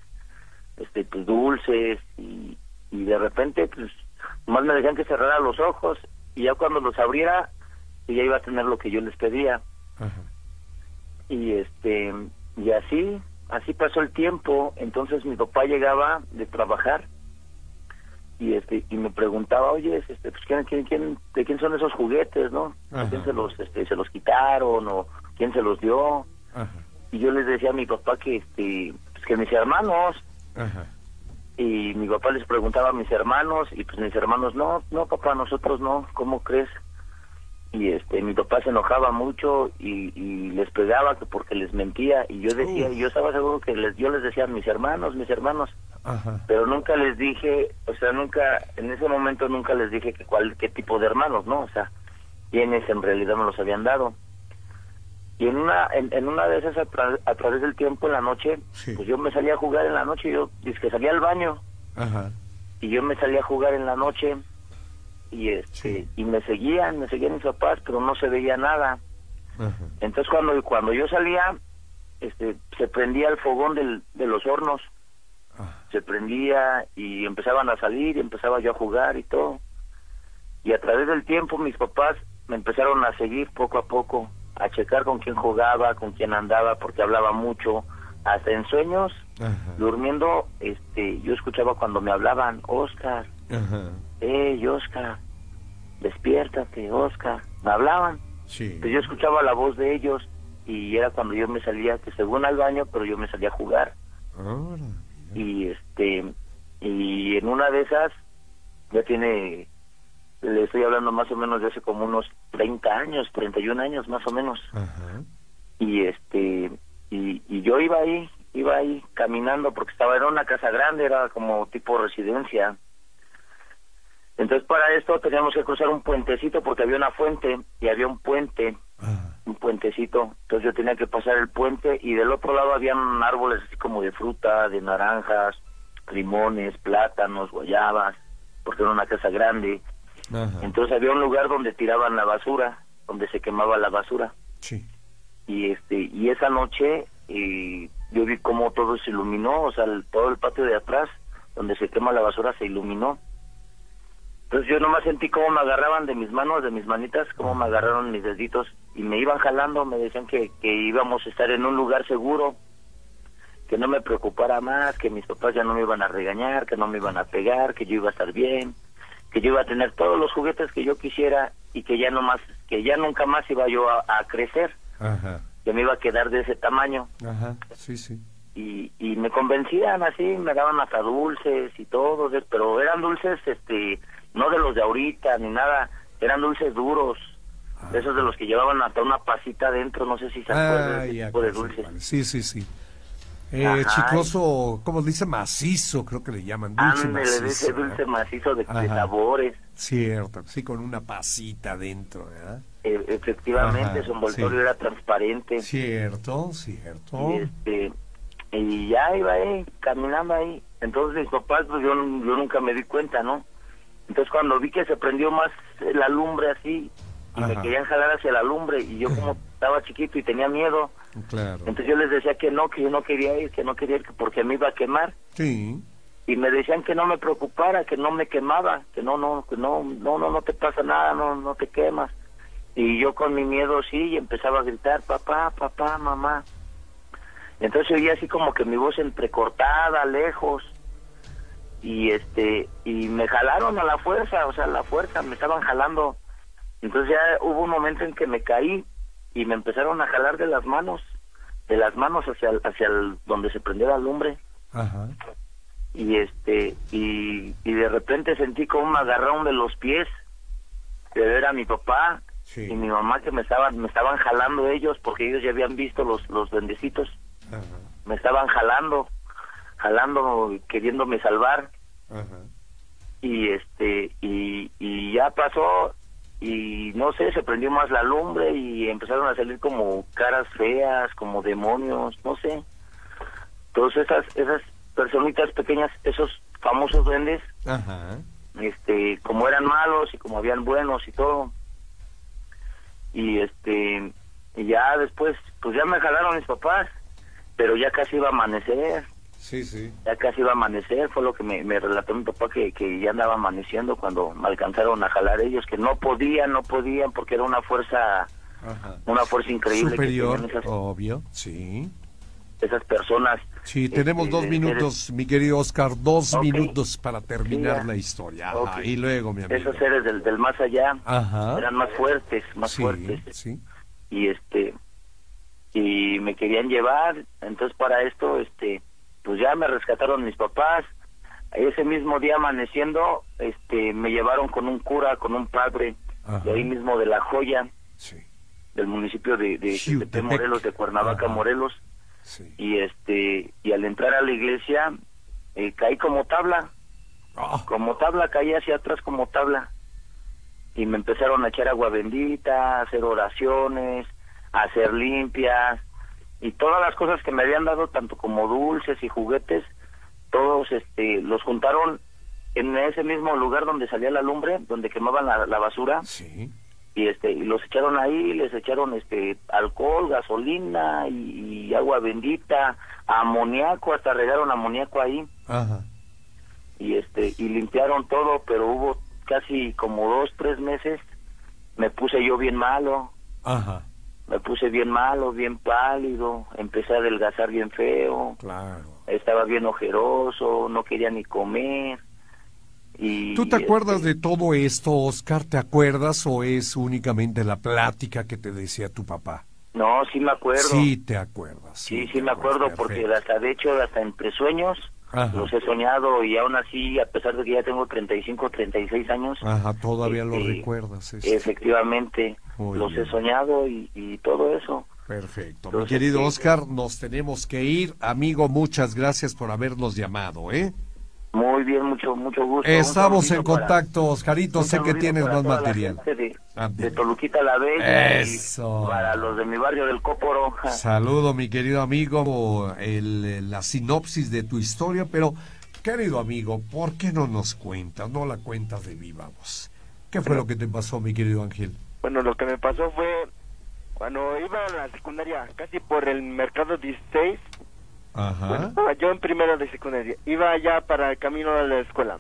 este pues dulces y, y de repente pues más me decían que cerrara los ojos y ya cuando los abriera ya iba a tener lo que yo les pedía Ajá. y este y así así pasó el tiempo entonces mi papá llegaba de trabajar y este y me preguntaba oye este pues quién, quién, quién- de quién son esos juguetes no Ajá. ¿A quién se los este se los quitaron o quién se los dio Ajá. y yo les decía a mi papá que este pues que mis hermanos Ajá. y mi papá les preguntaba a mis hermanos y pues mis hermanos no no papá nosotros no cómo crees y este mi papá se enojaba mucho y, y les pegaba que porque les mentía y yo decía Uf. yo estaba seguro que les yo les decía mis hermanos mis hermanos Ajá. pero nunca les dije o sea nunca en ese momento nunca les dije que cuál qué tipo de hermanos no o sea quiénes en realidad me los habían dado y en una en, en una de esas a, tra- a través del tiempo en la noche Sí. pues yo me salía a jugar en la noche yo es que salía al baño Ajá. y yo me salía a jugar en la noche y este Sí. y me seguían me seguían mis papás pero no se veía nada Ajá. entonces cuando cuando yo salía este se prendía el fogón del, de los hornos Ajá. se prendía y empezaban a salir y empezaba yo a jugar y todo y a través del tiempo mis papás me empezaron a seguir poco a poco a checar con quién jugaba con quién andaba porque hablaba mucho hasta en sueños Ajá. durmiendo este yo escuchaba cuando me hablaban Oscar Ajá. Hey Oscar despiértate Oscar. Me hablaban. Sí. pues yo escuchaba la voz de ellos y era cuando yo me salía que según al baño pero yo me salía a jugar. Y este y en una de esas ya tiene le estoy hablando más o menos de hace como unos 30 años 31 años más o menos. Ajá. y este y, y yo iba ahí iba ahí caminando porque estaba era una casa grande era como tipo residencia entonces para esto teníamos que cruzar un puentecito porque había una fuente y había un puente Ajá. un puentecito entonces yo tenía que pasar el puente y del otro lado habían árboles así como de fruta de naranjas limones plátanos guayabas porque era una casa grande Ajá. entonces había un lugar donde tiraban la basura donde se quemaba la basura Sí. y este y esa noche eh, yo vi cómo todo se iluminó o sea el- todo el patio de atrás donde se quema la basura se iluminó entonces yo nomás sentí cómo me agarraban de mis manos de mis manitas cómo me agarraron mis deditos y me iban jalando me decían que, que íbamos a estar en un lugar seguro que no me preocupara más que mis papás ya no me iban a regañar que no me iban a pegar que yo iba a estar bien que yo iba a tener todos los juguetes que yo quisiera y que ya no más que ya nunca más iba yo a- a crecer Ajá. que me iba a quedar de ese tamaño. Ajá, sí, sí. Y, y me convencían así, me daban hasta dulces y todo, pero eran dulces, este, no de los de ahorita ni nada, eran dulces duros, de esos de los que llevaban hasta una pasita adentro, no sé si se acuerdan Ah, de ese ya, tipo de casi dulces. igual. Sí, sí, sí. Eh, Ajá. chicloso, ¿cómo dice? Macizo, creo que le llaman. Dulce Ándale, macizo. dulce ¿verdad? macizo de, sabores. Cierto, sí, con una pasita dentro, ¿verdad? Eh, efectivamente, Ajá, su envoltorio sí. era transparente. Cierto, cierto. Y, este, y ya iba ahí, caminando ahí. Entonces mis papás, pues yo, yo nunca me di cuenta, ¿no? Entonces cuando vi que se prendió más la lumbre así, y me querían jalar hacia la lumbre, y yo como estaba chiquito y tenía miedo, Claro. entonces yo les decía que no, que yo no quería ir, que no quería ir, que porque me iba a quemar. Sí. Y me decían que no me preocupara, que no me quemaba, que no, no, que no, no, no, no te pasa nada, no, no te quemas. Y yo con mi miedo sí, y empezaba a gritar, papá, papá, mamá. Entonces oía así como que mi voz entrecortada, lejos. Y este, y me jalaron a la fuerza, o sea, a la fuerza, me estaban jalando. Entonces ya hubo un momento en que me caí y me empezaron a jalar de las manos, de las manos hacia, el- hacia el, donde se prendía la lumbre Ajá. y este y, y de repente sentí como me agarraron de los pies de ver a mi papá Sí. y mi mamá que me estaban me estaban jalando ellos porque ellos ya habían visto los los bendecitos Ajá. me estaban jalando jalando queriéndome salvar Ajá. y este y, y ya pasó y no sé se prendió más la lumbre y empezaron a salir como caras feas como demonios no sé todas esas esas personitas pequeñas esos famosos duendes Ajá. este como eran malos y como habían buenos y todo y este y ya después pues ya me jalaron mis papás pero ya casi iba a amanecer Sí, sí. ya casi iba a amanecer, fue lo que me, me relató mi papá que, que ya andaba amaneciendo cuando me alcanzaron a jalar ellos, que no podían, no podían porque era una fuerza, Ajá. una fuerza increíble Superior, que tenían esas, obvio. Sí. esas personas. Sí, tenemos Este, dos minutos, mi querido Oscar, dos minutos para terminar Sí, la historia. Ajá. Y luego, mi amigo. Esos seres del, del más allá Ajá. eran más fuertes, más sí, fuertes. sí. y este y me querían llevar entonces para esto este pues ya me rescataron mis papás ese mismo día amaneciendo este me llevaron con un cura con un padre Ajá. de ahí mismo de la joya Sí, del municipio de, de Morelos de Cuernavaca Ajá. Morelos sí. y este y al entrar a la iglesia eh, caí como tabla Ah, como tabla, caí hacia atrás como tabla. Y me empezaron a echar agua bendita, a hacer oraciones, a hacer limpias, y todas las cosas que me habían dado, tanto como dulces y juguetes, todos este los juntaron en ese mismo lugar donde salía la lumbre, donde quemaban la, la basura, sí. y este y los echaron ahí, les echaron este alcohol, gasolina y, y agua bendita, amoníaco, hasta regaron amoníaco ahí Ajá. y este y limpiaron todo pero hubo casi como dos tres meses me puse yo bien malo Ajá. Me puse bien malo bien pálido empecé a adelgazar bien feo Claro. estaba bien ojeroso no quería ni comer y ¿Tú te acuerdas este, de todo esto, Oscar? ¿Te acuerdas o es únicamente la plática que te decía tu papá? no sí me acuerdo Sí, te acuerdas. sí sí me acuerdo porque hasta de hecho hasta entre sueños Ajá. los he soñado y aún así a pesar de que ya tengo 35 36 años Ajá, todavía este, recuerdas. este. efectivamente los he soñado y, y todo eso Perfecto. Mi querido. Oscar, nos tenemos que ir. Amigo, muchas gracias por habernos llamado, ¿eh? Muy bien, mucho mucho gusto. Estamos en para- contacto, Oscarito. Sé que tienes más material. De, de. Toluquita la Bella. y Eso. Para los de mi barrio del Cóporo. Saludo, mi querido amigo, el- la sinopsis de tu historia, pero, querido amigo, ¿por qué no nos cuentas? No la cuentas de viva voz. ¿Qué fue lo que te pasó, mi querido Ángel? Bueno, lo que me pasó fue cuando iba a la secundaria, casi por el mercado 16. Ajá. Bueno, yo en primero de secundaria. Iba ya para el camino a la escuela.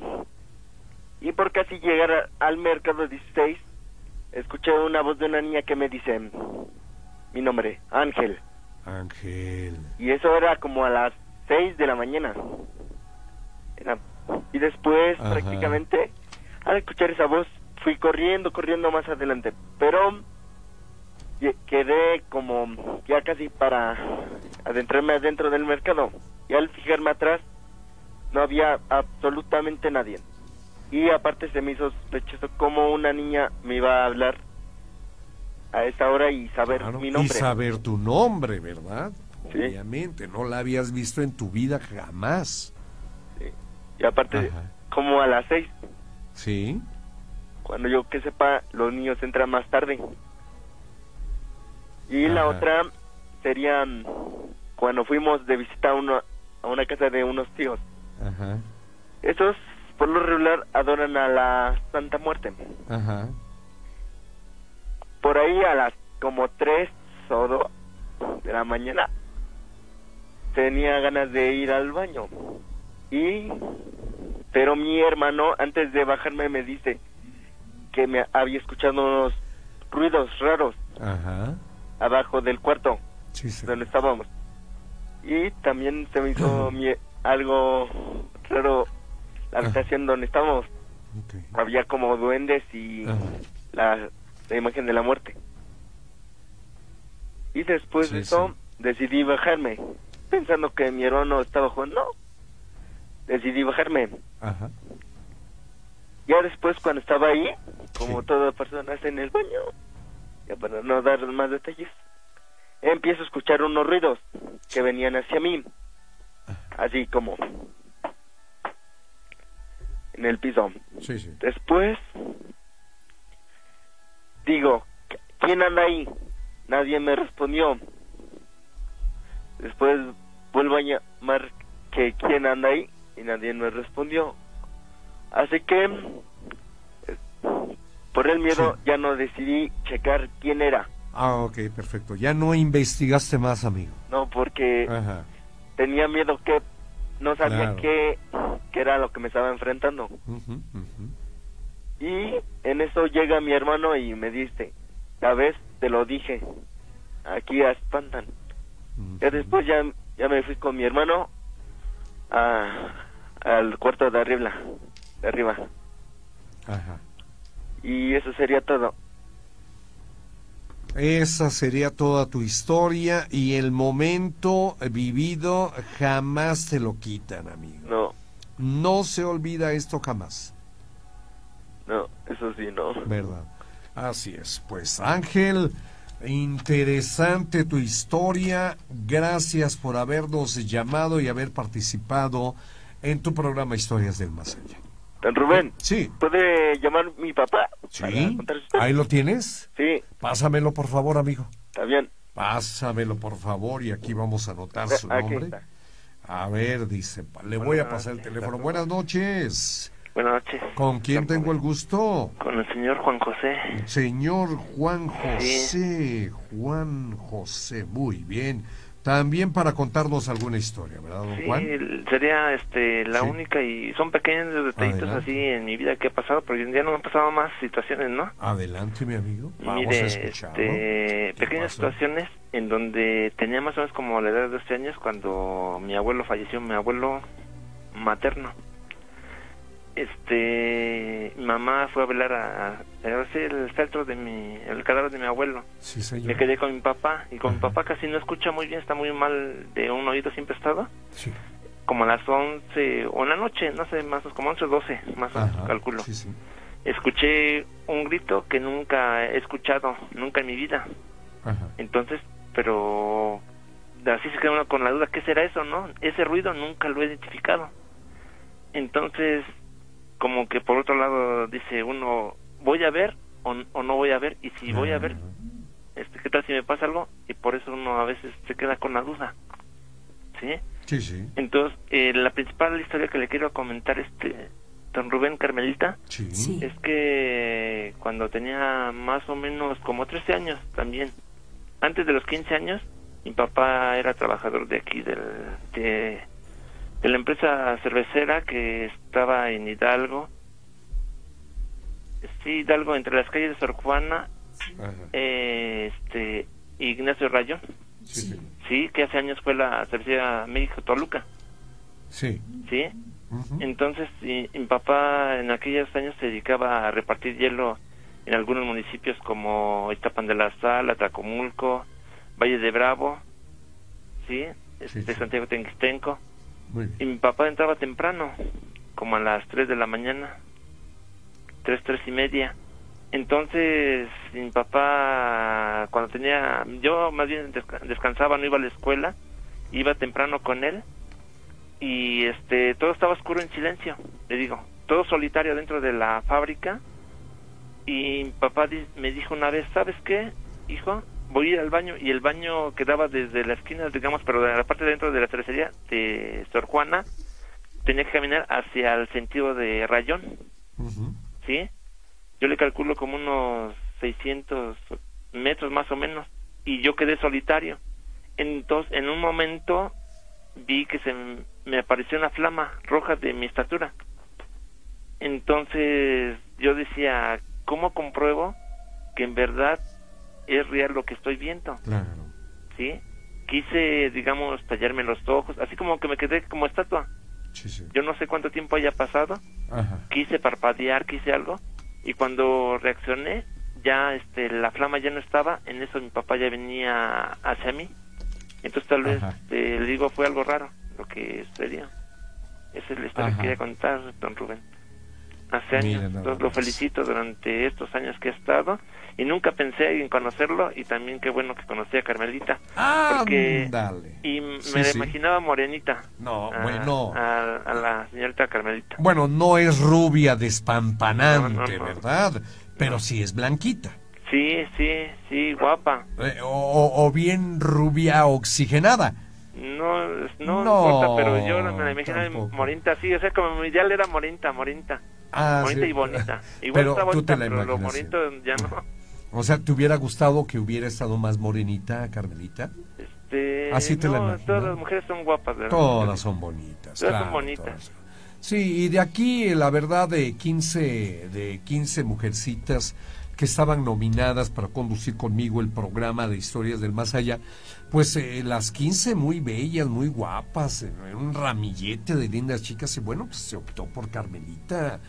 Y por casi llegar al mercado 16, escuché una voz de una niña que me dice mi nombre, Ángel. Ángel. Y eso era como a las 6 de la mañana. Era- Y después, Ajá. prácticamente, al escuchar esa voz, fui corriendo, corriendo más adelante. Pero quedé como ya casi para adentrarme adentro del mercado. Y al fijarme atrás, no había absolutamente nadie. Y aparte se me hizo sospechoso cómo una niña me iba a hablar a esa hora y saber Claro, mi Y nombre. saber tu nombre, ¿verdad? Sí. Obviamente, no la habías visto en tu vida jamás. Y aparte, Ajá. como a las seis, ¿Sí? cuando yo que sepa, los niños entran más tarde. Y la otra sería cuando fuimos de visita a, uno, a una casa de unos tíos. Ajá. Esos, por lo regular, adoran a la Santa Muerte. Ajá. Por ahí a las como tres o dos de la mañana tenía ganas de ir al baño. Y, pero mi hermano, antes de bajarme, me dice que me había escuchado unos ruidos raros Ajá. abajo del cuarto Sí, sí. donde estábamos. Y también se me hizo mi- algo raro la Ajá. habitación donde estábamos. Había como duendes y Ajá. la, la imagen de la muerte. Y después Sí, de eso decidí bajarme, pensando que mi hermano estaba jugando. Decidí bajarme. Ajá. Ya después cuando estaba ahí, como Sí. todas personas en el baño, ya para no dar más detalles, empiezo a escuchar unos ruidos que venían hacia mí, así como en el piso. Sí, sí. Después digo, ¿quién anda ahí? Nadie me respondió. Después vuelvo a llamar que quién anda ahí y nadie me respondió. Así que por el miedo Sí. ya no decidí checar quién era. Ah, ok, perfecto. Ya no investigaste más, amigo. No, porque Ajá. tenía miedo que no sabía Claro. qué, qué era lo que me estaba enfrentando. Y en eso llega mi hermano y me dice, vez te lo dije, aquí espantan. Ya después ya, ya me fui con mi hermano a, al cuarto de arriba, de arriba. Ajá. Y eso sería todo. Esa sería toda tu historia y el momento vivido jamás te lo quitan, amigo. No, No se olvida esto jamás, no, eso sí, no. ¿verdad? Así es. Pues Ángel, interesante tu historia. Gracias por habernos llamado y haber participado en tu programa Historias del Más Allá. Rubén, Sí, ¿puede llamar mi papá? sí. Ahí lo tienes. Sí, Pásamelo, por favor, amigo. está bien. Pásamelo, por favor, y aquí vamos a anotar su nombre. A ver, dice, le voy a pasar el teléfono. Buenas noches. Buenas noches. ¿Con quién tengo el gusto? Con el señor Juan José. Señor Juan José. Juan José, muy bien. También para contarnos alguna historia, ¿verdad, don Sí, Juan? sería este la Sí. única y son pequeños detallitos Adelante. así en mi vida que ha pasado, porque ya no han pasado más situaciones, ¿no? Adelante, mi amigo. Vamos a Mire, escucharlo. este, ¿Qué pequeñas pasó? situaciones en donde tenía más o menos como la edad de 12 años cuando mi abuelo falleció, mi abuelo materno. Este, mi mamá fue a velar a, hacer el feltro de mi, el cadáver de mi abuelo. Sí, Me señor. quedé con mi papá y con mi papá casi no escucha muy bien, está muy mal de un oído siempre estaba. Sí. Como a las 11 o en la noche, no sé, más o como 11 o 12, más o menos calculo. Sí, sí. Escuché un grito que nunca he escuchado, nunca en mi vida. Ajá. Entonces, pero así se queda uno con la duda, ¿qué será eso, no? Ese ruido nunca lo he identificado. Entonces, como que por otro lado dice uno, ¿voy a ver o, o no voy a ver? Y si voy a ver, este, ¿qué tal si me pasa algo? Y por eso uno a veces se queda con la duda. ¿Sí? Sí, sí. Entonces, eh, la principal historia que le quiero comentar, este, don Rubén Carmelita, Sí. Sí. es que cuando tenía más o menos como 13 años también, antes de los 15 años, mi papá era trabajador de aquí, del, de, de la empresa cervecera que estaba en Hidalgo. Sí, Hidalgo, entre las calles de Sor Juana, eh, este, Ignacio Rayo, Sí, sí. sí, que hace años fue la cervecería México Toluca, Sí. sí. Entonces, y- mi papá en aquellos años se dedicaba a repartir hielo en algunos municipios como Iztapan de la Sal, Atacomulco, Valle de Bravo, ¿sí? Este, sí. Santiago Tenquistenco. Y mi papá entraba temprano, como a las 3 de la mañana, 3, tres y media. Entonces, mi papá, cuando tenía, yo más bien desca- descansaba, no iba a la escuela, iba temprano con él y este, todo estaba oscuro en silencio, le digo, todo solitario dentro de la fábrica y mi papá me dijo una vez, ¿sabes qué, hijo? Voy a ir al baño y el baño quedaba desde la esquina, digamos, pero de la parte de dentro de la cervecería de Sor Juana, tenía que caminar hacia el sentido de Rayón. ¿sí? Yo le calculo como unos 600 metros más o menos y yo quedé solitario. Entonces, en un momento vi que se me apareció una flama roja de mi estatura. Entonces, yo decía, ¿cómo compruebo que en verdad es real lo que estoy viendo? Claro. ¿Sí? Quise, digamos, tallarme los ojos, así como que me quedé como estatua. Sí, sí. Yo no sé cuánto tiempo haya pasado, Ajá. quise parpadear, quise algo y cuando reaccioné ya este la flama ya no estaba, en eso mi papá ya venía hacia mí. Entonces tal vez este, le digo fue algo raro lo que sucedió. Esa es la historia Ajá. que quería contar, don Rubén. Hace Mira años, lo más. felicito durante estos años que he estado y nunca pensé en conocerlo y también qué bueno que conocí a Carmelita Porque- Ándale. y m- Sí, me la sí. imaginaba morenita. No, a- bueno. A, a la señorita Carmelita. Bueno, no es rubia despampanante, No, no, no. ¿verdad? Pero sí es blanquita. Sí, sí, sí, guapa. Eh, o, o- bien rubia oxigenada. No, no, No, importa, pero yo me la imagino tampoco. morinta, sí, o sea, como mi ideal era morinta, morinta. Ah, bonita sí. y bonita. Igual Pero está bonita, pero lo bonito ya no. O sea, ¿te hubiera gustado que hubiera estado más morenita, Carmelita? Este, Así te la imaginas. todas las mujeres son guapas, ¿verdad? Todas son bonitas. Todas son claro, bonitas. todas. Sí, y de aquí, la verdad, de 15, de 15 mujercitas que estaban nominadas para conducir conmigo el programa de Historias del Más Allá, pues eh, las 15 muy bellas, muy guapas, en un ramillete de lindas chicas, y bueno, pues se optó por Carmelita.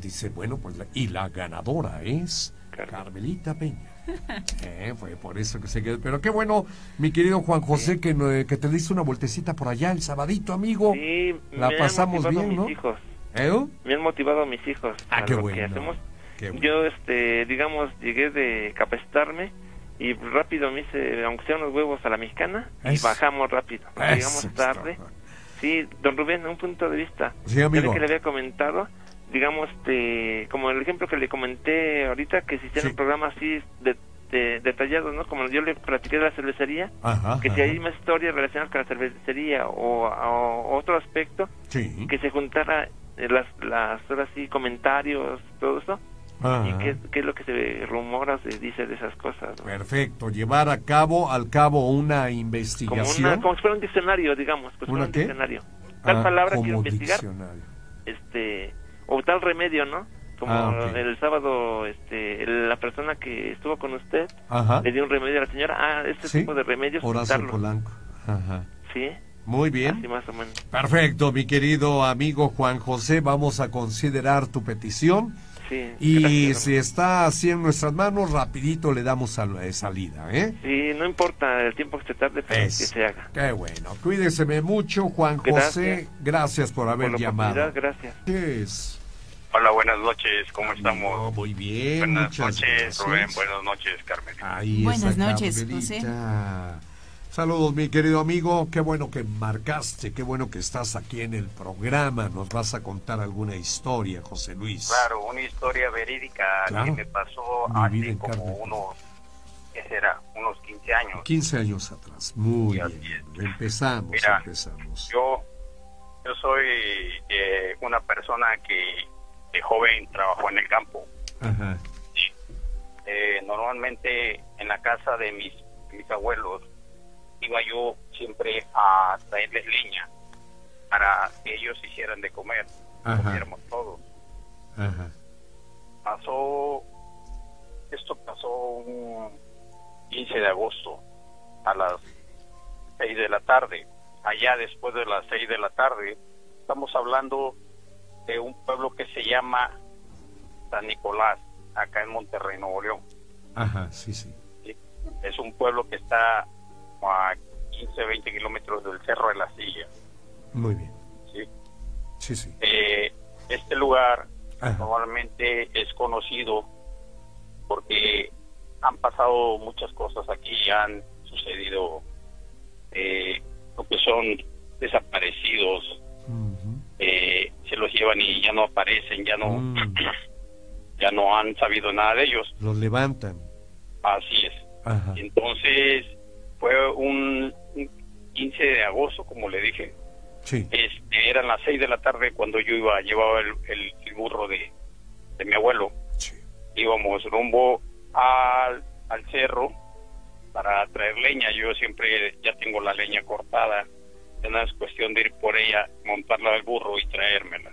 Dice, bueno, pues, la- y la ganadora es Carmen. Carmelita Peña. Eh, fue por eso que se quedó. Pero qué bueno, mi querido Juan José, que, no- que te diste una vueltecita por allá el sabadito, amigo. Sí, La me pasamos bien, mis ¿no? hijos. ¿Eh? Me han motivado a mis hijos Ah, qué bueno. que hacemos. Qué bueno. Yo, este, digamos, llegué de capacitarme y rápido me hice, aunque sea unos huevos a la mexicana, y Eso. bajamos rápido. Eso Llegamos es tarde. Sí, don Rubén, un punto de vista. Sí, amigo. que le había comentado, digamos, este, como el ejemplo que le comenté ahorita, que si hiciera Sí. un programa así de, de- detallado, ¿no? Como yo le platiqué de la cervecería, Ajá, que si ajá. hay más historias relacionadas con la cervecería o, o otro aspecto, Sí. que se juntara eh, las, las ahora sí, comentarios, todo eso, Ajá. y qué, qué es lo que se rumora, se dice de esas cosas. ¿no? Perfecto. Llevar a cabo, al cabo, una Como, investigación. una, como si fuera un diccionario, digamos, pues ¿Una un qué? diccionario. Tal Ah, palabra como quiero investigar, diccionario. este, o tal remedio, ¿no? Como Ah, el sábado, este, la persona que estuvo con usted Ajá. le dio un remedio a la señora. Ah, este Sí. tipo de remedios, Horacio. Polanco. Ajá. Sí, Muy bien. así más o menos. Perfecto, mi querido amigo Juan José. Vamos a considerar tu petición. Sí, Y gracias, si está así en nuestras manos, rapidito le damos sal- eh, salida, ¿eh? Sí, no importa el tiempo que se tarde, pero Es. que se haga. Qué bueno. Cuídeseme mucho, Juan José. Gracias por haber Por la llamado. gracias. ¿Qué es? Hola, buenas noches, ¿cómo estamos? muy bien, buenas noches, gracias. Rubén, buenas noches, Carmen. Ahí Buenas está, noches, Carmelita. Saludos, mi querido amigo. Qué bueno que marcaste, qué bueno que estás aquí en el programa. Nos vas a contar alguna historia, José Luis. Claro, una historia verídica Claro. que me pasó hace como carne. unos, ¿qué será? Unos 15 años. 15 años atrás. Muy Sí, bien. Empezamos, Mira, empezamos. Yo, yo soy eh, una persona que de joven trabajó en el campo. Ajá. Eh, normalmente en la casa de mis, mis abuelos iba yo siempre a traerles leña para que ellos hicieran de comer, Ajá. comiéramos todos. Ajá. Pasó, esto pasó un 15 de agosto a las 6 de la tarde. Allá después de las 6 de la tarde, estamos hablando de un pueblo que se llama San Nicolás, acá en Monterrey, Nuevo León. Ajá, sí, sí. ¿sí? Es un pueblo que está a 15, 20 kilómetros del Cerro de la Silla. Muy bien. ¿sí? Sí, sí. Eh, este lugar Ajá. normalmente es conocido porque han pasado muchas cosas aquí, han sucedido eh, lo que son desaparecidos, eh, se los llevan y ya no aparecen, ya no, Mm. ya no han sabido nada de ellos. Los levantan. Así es. Ajá. Entonces fue un, un 15 de agosto, como le dije, Sí. este, eran las 6 de la tarde cuando yo iba, llevaba el, el- el burro de, de mi abuelo. Sí. Íbamos rumbo al, al cerro para traer leña. Yo siempre ya tengo la leña cortada. No es cuestión de ir por ella, montarla al burro y traérmela.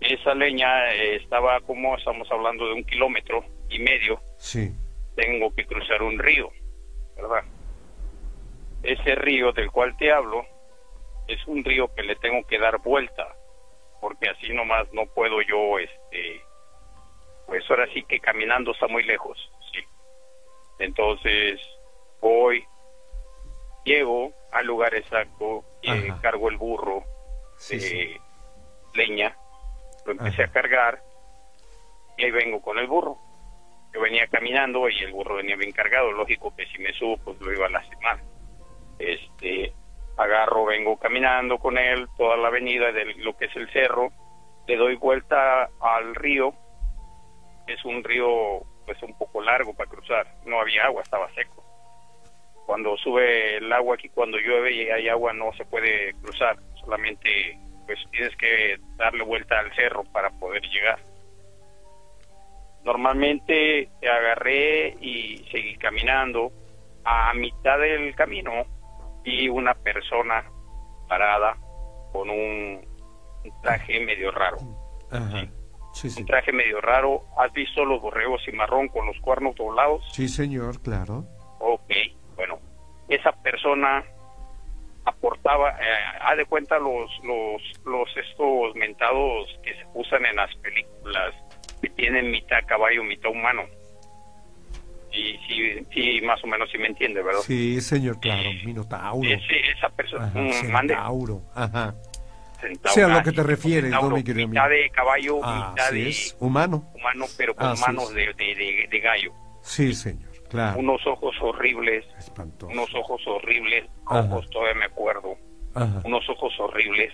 Esa leña eh, estaba como, estamos hablando de un kilómetro y medio. Sí. Tengo que cruzar un río, ¿verdad? Ese río del cual te hablo es un río que le tengo que dar vuelta, porque así nomás no puedo yo, este, pues ahora sí que caminando está muy lejos, sí. Entonces voy, llego al lugar exacto, Ajá. cargo el burro Sí, leña, lo empecé Ajá. a cargar y ahí vengo con el burro. Yo venía caminando y el burro venía bien cargado, lógico que si me subo pues lo iba a lastimar. Este, agarro, vengo caminando con él toda la avenida de lo que es el cerro, le doy vuelta al río, es un río pues un poco largo para cruzar, no había agua, estaba seco. Cuando sube el agua aquí, cuando llueve y hay agua no se puede cruzar, solamente pues tienes que darle vuelta al cerro para poder llegar. Normalmente agarré y seguí caminando. A mitad del camino vi una persona parada con un, un traje medio raro. Ajá. Sí, sí. Un traje medio raro. ¿Has visto los borregos cimarrón con los cuernos doblados? Sí, señor, claro. Ok, bueno, esa persona aportaba, eh, haz de cuenta los, los, los estos mentados que se usan en las películas que tienen mitad caballo, mitad humano. Y sí, sí, más o menos sí me entiende, ¿verdad? Sí, señor, claro. Minotauro. Ese- esa persona, Ajá, mande, centauro. Ajá. centauro, Sí, a lo ah, que te refieres, ¿no, mi querido Mitad amigo? de caballo, Ah, mitad de es. Humano. humano, pero con Así manos de, de, de- de gallo. Sí, señor, claro. Unos ojos horribles, Espantoso. unos ojos horribles, ojos, todavía me acuerdo. Ajá. unos ojos horribles.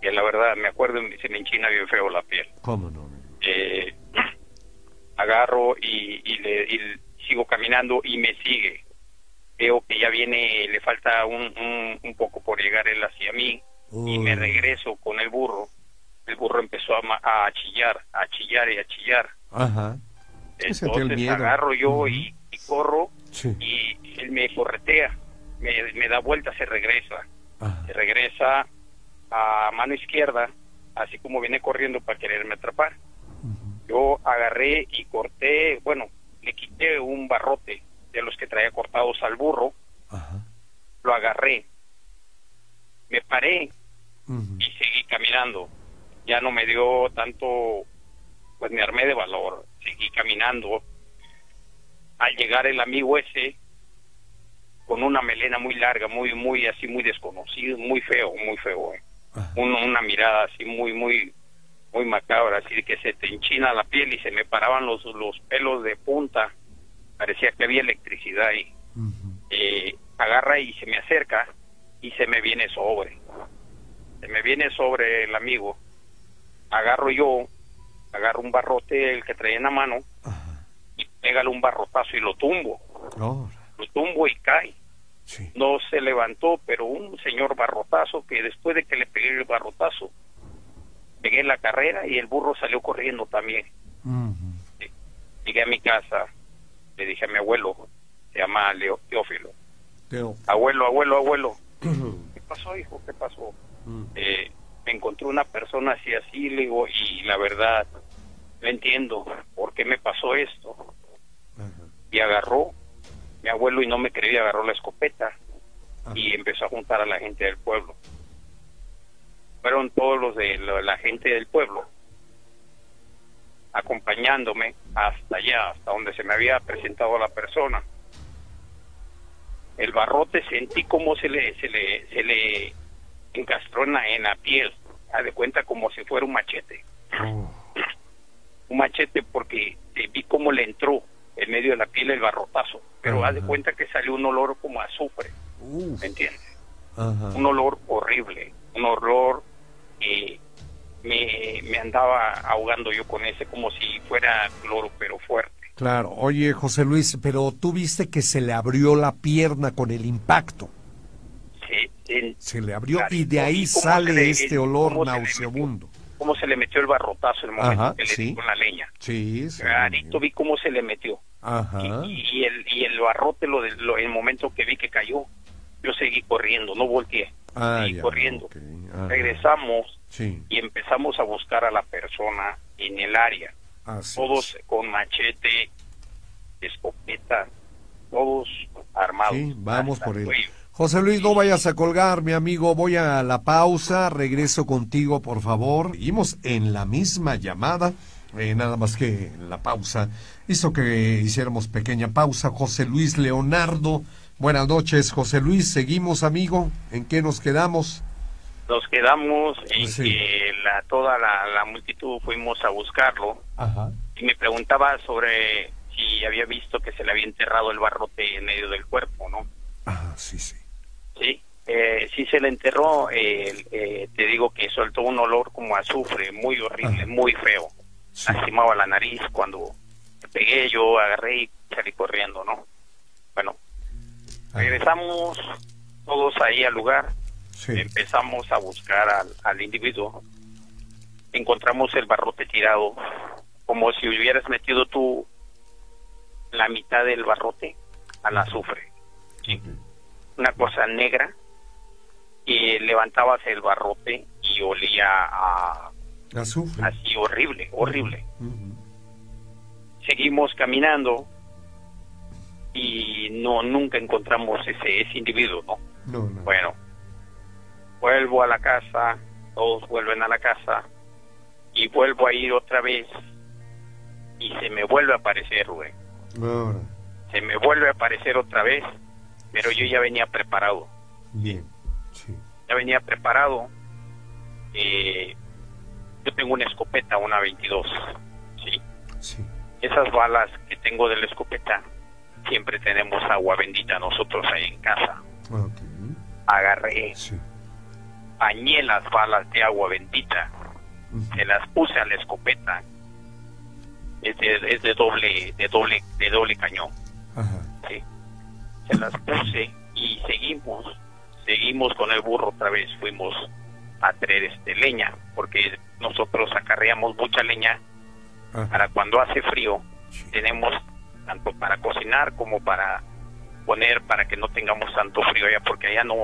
Que la verdad me acuerdo se me enchina bien feo la piel. ¿Cómo no? Eh, agarro y, y le y sigo caminando y me sigue. Veo que ya viene, le falta un, un, un poco por llegar él hacia mí y me Uy. regreso con el burro. El burro empezó a, a chillar, a chillar y a chillar. Ajá. Entonces agarro yo Ujú. y, y corro Sí. y él me corretea, me, me da vuelta, se regresa Ajá. se regresa a mano izquierda, así como viene corriendo para quererme atrapar. Yo agarré y corté, bueno, le quité un barrote de los que traía cortados al burro, Ajá. lo agarré, me paré y seguí caminando. Ya no me dio tanto, pues me armé de valor, seguí caminando. Al llegar el amigo ese, con una melena muy larga, muy, muy así, muy desconocido, muy feo, muy feo, eh. Un- una mirada así muy, muy, muy macabra, así que se te enchina la piel y se me paraban los, los pelos de punta. Parecía que había electricidad ahí. Eh, agarra y se me acerca y se me viene sobre. Se me viene sobre el amigo. Agarro yo, agarro un barrote, el que traía en la mano, y pégale un barrotazo y lo tumbo. Lo tumbo y cae. Sí. No se levantó, pero un señor barrotazo que después de que le pegué el barrotazo, pegué la carrera y el burro salió corriendo también. Llegué a mi casa, le dije a mi abuelo, se llama Leo Teófilo, Teo. abuelo, abuelo, abuelo, ¿qué pasó, hijo? ¿Qué pasó? Mm. Eh, me encontré una persona así, así, le digo, y la verdad, no entiendo por qué me pasó esto. Y agarró, mi abuelo, y no me creía, agarró la escopeta Ajá. y empezó a juntar a la gente del pueblo. Fueron todos los de la, la gente del pueblo. acompañándome hasta allá, hasta donde se me había presentado la persona. El barrote sentí como se le, se le, se le encastró en la, en la piel, haz de cuenta como si fuera un machete. Oh, Un machete porque vi cómo le entró en medio de la piel el barrotazo, pero haz de cuenta que salió un olor como a azufre, uf, ¿me entiendes? ajá. un olor horrible, un olor que me, me andaba ahogando yo con ese como si fuera cloro, pero fuerte. Claro, oye José Luis, pero tú viste que se le abrió la pierna con el impacto. Sí, el- Se le abrió Claro, y de ahí ¿y sale le- este olor nauseabundo. cómo se le metió el barrotazo el momento Ajá, que le sí. di con la leña. Sí, sí. Clarito vi cómo se le metió. Ajá. Y, y el, y el barrote, lo, de- lo- el momento que vi que cayó, yo seguí corriendo, no volteé. Ah, seguí ya, corriendo. Regresamos Sí, y empezamos a buscar a la persona en el área. así todos es. con machete, escopeta, todos armados. Sí, vamos por él. cuello. José Luis, no vayas a colgar, mi amigo. Voy a la pausa. Regreso contigo, por favor. Seguimos en la misma llamada. eh, nada más que la pausa hizo que hiciéramos pequeña pausa. José Luis Leonardo. Buenas noches, José Luis. Seguimos, amigo. ¿En qué nos quedamos? Nos quedamos en Sí. que la, toda la, la multitud fuimos a buscarlo Ajá. y me preguntaba sobre si había visto que se le había enterrado el barrote en medio del cuerpo, ¿no? Ah, sí, sí. Sí, eh, sí se le enterró, eh, eh, te digo que soltó un olor como azufre, muy horrible, Ajá. muy feo. Sí. lastimaba la nariz cuando pegué, yo agarré y salí corriendo, ¿no? Bueno, regresamos todos ahí al lugar, Sí. empezamos a buscar al, al individuo, encontramos el barrote tirado, como si hubieras metido tú la mitad del barrote al azufre, una cosa negra, y levantabas el barrote y olía a Azufre. así horrible, horrible. Seguimos caminando y no nunca encontramos ese ese individuo ¿no? No, no. bueno vuelvo a la casa todos vuelven a la casa y vuelvo a ir otra vez y se me vuelve a aparecer Ahora, se me vuelve a aparecer otra vez pero yo ya venía preparado bien. Sí. ya venía preparado eh, yo tengo una escopeta una 22 sí Sí. Esas balas que tengo de la escopeta, siempre tenemos agua bendita nosotros ahí en casa. Ok. Agarré, Sí. bañé las balas de agua bendita, se las puse a la escopeta. Es de, es de doble, de doble, de doble cañón, Ajá. ¿sí? Se las puse y seguimos, seguimos con el burro otra vez, fuimos a traer este leña, porque nosotros acarreamos mucha leña Ajá. para cuando hace frío tenemos tanto para cocinar como para poner para que no tengamos tanto frío allá porque allá no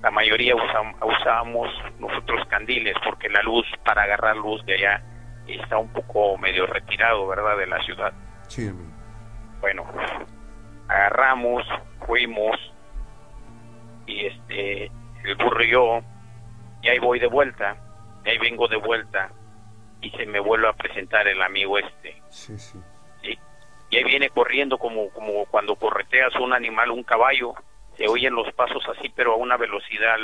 la mayoría usam- usábamos nosotros candiles porque la luz para agarrar luz de allá está un poco medio retirado verdad de la ciudad Sí, amigo. bueno agarramos fuimos y este el burro y yo y ahí voy de vuelta y ahí vengo de vuelta y se me vuelve a presentar el amigo este Sí, sí. ¿sí? Y ahí viene corriendo como, como cuando correteas un animal, un caballo, se oyen los pasos así, pero a una velocidad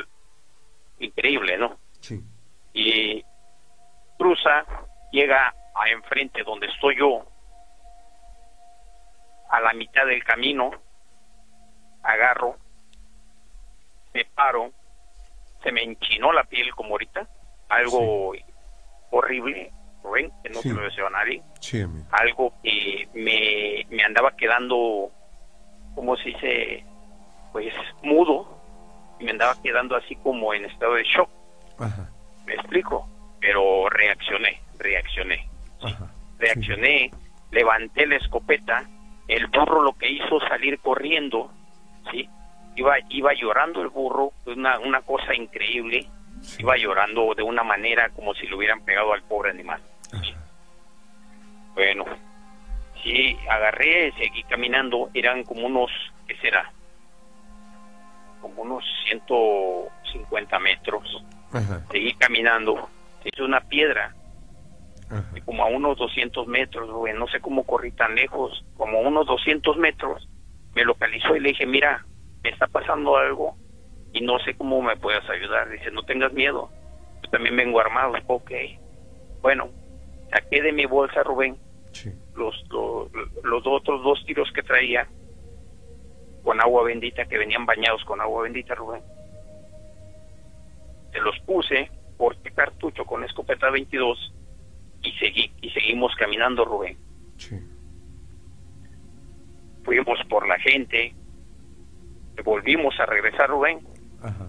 increíble, ¿no? Sí. Y cruza, llega a enfrente donde estoy yo, a la mitad del camino, agarro, me paro, se me enchinó la piel como ahorita, algo horrible, Rubén, que no Sí. se lo deseo a nadie. Sí, algo que me, me andaba quedando, como se dice, pues mudo, y me andaba quedando así como en estado de shock, Ajá. me explico, pero reaccioné, reaccioné, Ajá. reaccioné, levanté la escopeta, el burro lo que hizo salir corriendo, ¿sí? Iba, iba llorando el burro, una, una cosa increíble, Sí. iba llorando de una manera como si le hubieran pegado al pobre animal. Ajá. Bueno, sí, agarré, seguí caminando, eran como unos, ¿qué será? Como unos 150 metros. Ajá. Seguí caminando, hizo una piedra, Ajá. como a unos 200 metros, Rubén, no sé cómo corrí tan lejos, como a unos 200 metros, me localizó y le dije, mira, me está pasando algo y no sé cómo me puedas ayudar. Dice, no tengas miedo, yo también vengo armado. Ok, bueno, saqué de mi bolsa, Rubén, Sí. los, los, los otros dos tiros que traía con agua bendita, que venían bañados con agua bendita, Rubén. Se los puse, porté cartucho con escopeta 22 y seguí y seguimos caminando, Rubén. Sí. Fuimos por la gente, volvimos a regresar, Rubén, Ajá.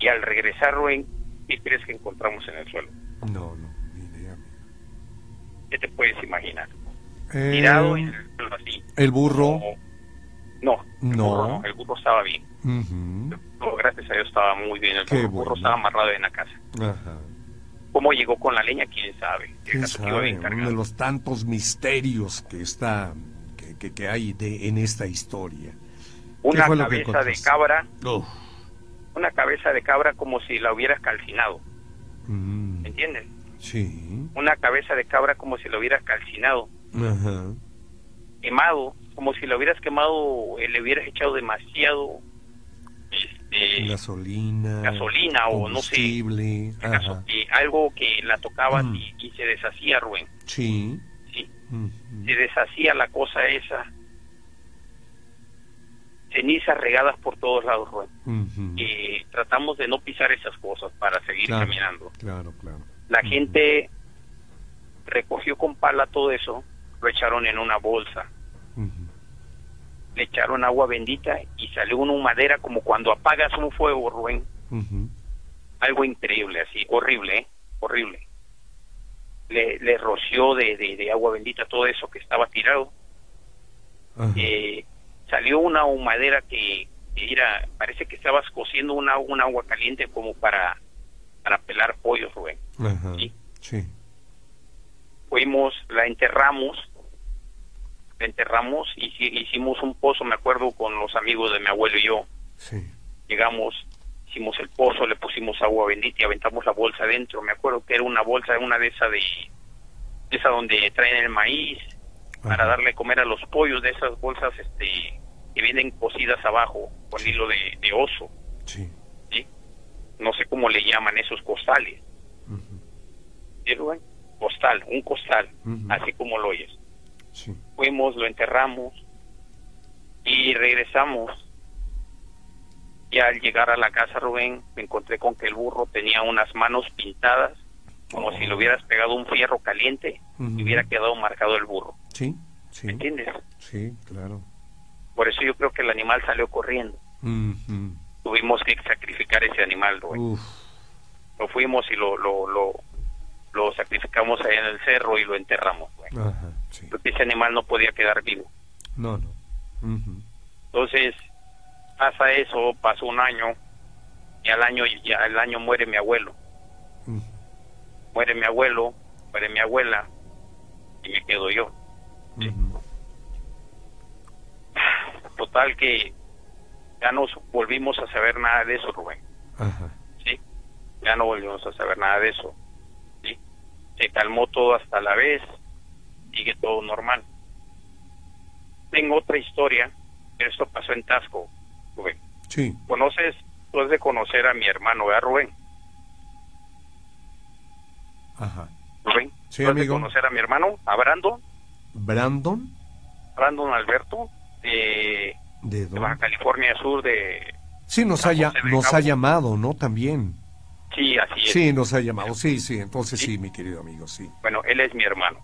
y al regresar, Rubén, ¿qué crees que encontramos en el suelo? No, no, ni idea. ¿Qué te puedes imaginar? Eh, Tirado en el suelo así. el burro. como- No, el No. burro no, el burro estaba bien. Ujú. Pero gracias a Dios estaba muy bien. El Qué burro, burro bueno. estaba amarrado en la casa. Ajá. ¿Cómo llegó con la leña? ¿Quién sabe? ¿Quién sabe? Uno de los tantos misterios que está que, que, que hay de, en esta historia. Una cabeza de cabra, Uf. una cabeza de cabra como si la hubieras calcinado, Mm, sí. Una cabeza de cabra como si lo hubieras calcinado, Ajá. quemado, como si lo hubieras quemado, eh, le hubieras echado demasiado este, Gasolina. gasolina o no sé. Ajá. eh, algo que la tocaba Mm. y, y se deshacía, Rubén. Sí. Sí, se deshacía la cosa esa. Cenizas regadas por todos lados, Rubén. Ujú. Y tratamos de no pisar esas cosas para seguir Claro. caminando. Claro, claro. La gente recogió con pala todo eso, lo echaron en una bolsa, le echaron agua bendita y salió una humadera como cuando apagas un fuego, Rubén. Algo increíble, así, horrible, ¿eh? horrible. Le, le roció de, de- de agua bendita todo eso que estaba tirado. Eh, salió una humadera que, era, parece que estabas cociendo una, un agua caliente como para, para pelar pollos, Rubén. Ajá. sí. Sí. fuimos, la enterramos, la enterramos y hicimos un pozo, me acuerdo, con los amigos de mi abuelo y yo. Sí. Llegamos, hicimos el pozo, le pusimos agua bendita y aventamos la bolsa adentro. Me acuerdo que era una bolsa, una de esas de, de esa donde traen el maíz para darle comer a los pollos, de esas bolsas este que vienen cosidas abajo con hilo de, de oso, Sí. ¿sí? No sé cómo le llaman esos costales. ¿Sí, Rubén? Costal, un costal, así como lo oyes. Sí. fuimos, lo enterramos y regresamos. Y al llegar a la casa, Rubén, me encontré con que el burro tenía unas manos pintadas, como si le hubieras pegado un fierro caliente y hubiera quedado marcado el burro. Sí. Sí. ¿Me entiendes? Sí, claro. Por eso yo creo que el animal salió corriendo. Tuvimos que sacrificar ese animal. Uf. Lo fuimos y lo, lo, lo, lo sacrificamos ahí en el cerro y lo enterramos. Ajá. Sí. Porque ese animal no podía quedar vivo. No, no. Entonces pasa eso, pasó un año y al año ya al año muere mi abuelo. Muere mi abuelo, muere mi abuela y me quedo yo. Total que ya no volvimos a saber nada de eso, Rubén, Ajá. ¿sí? Ya no volvimos a saber nada de eso, ¿sí? Se calmó todo hasta la vez, sigue todo normal. Tengo otra historia, pero esto pasó en Tasco, Rubén. Sí. ¿Conoces? Tú has de conocer a mi hermano, ¿verdad, Rubén? Ajá. Rubén. Sí, ¿Tú has de amigo. conocer a mi hermano, a Brandon, Brandon. Brandon Alberto, de, ¿De de Baja? California Sur, de... Sí, nos ha, nos ha llamado, ¿no? También. Sí, así es. Sí, nos ha llamado. Sí, sí. Entonces Sí. sí, mi querido amigo, sí. Bueno, él es mi hermano.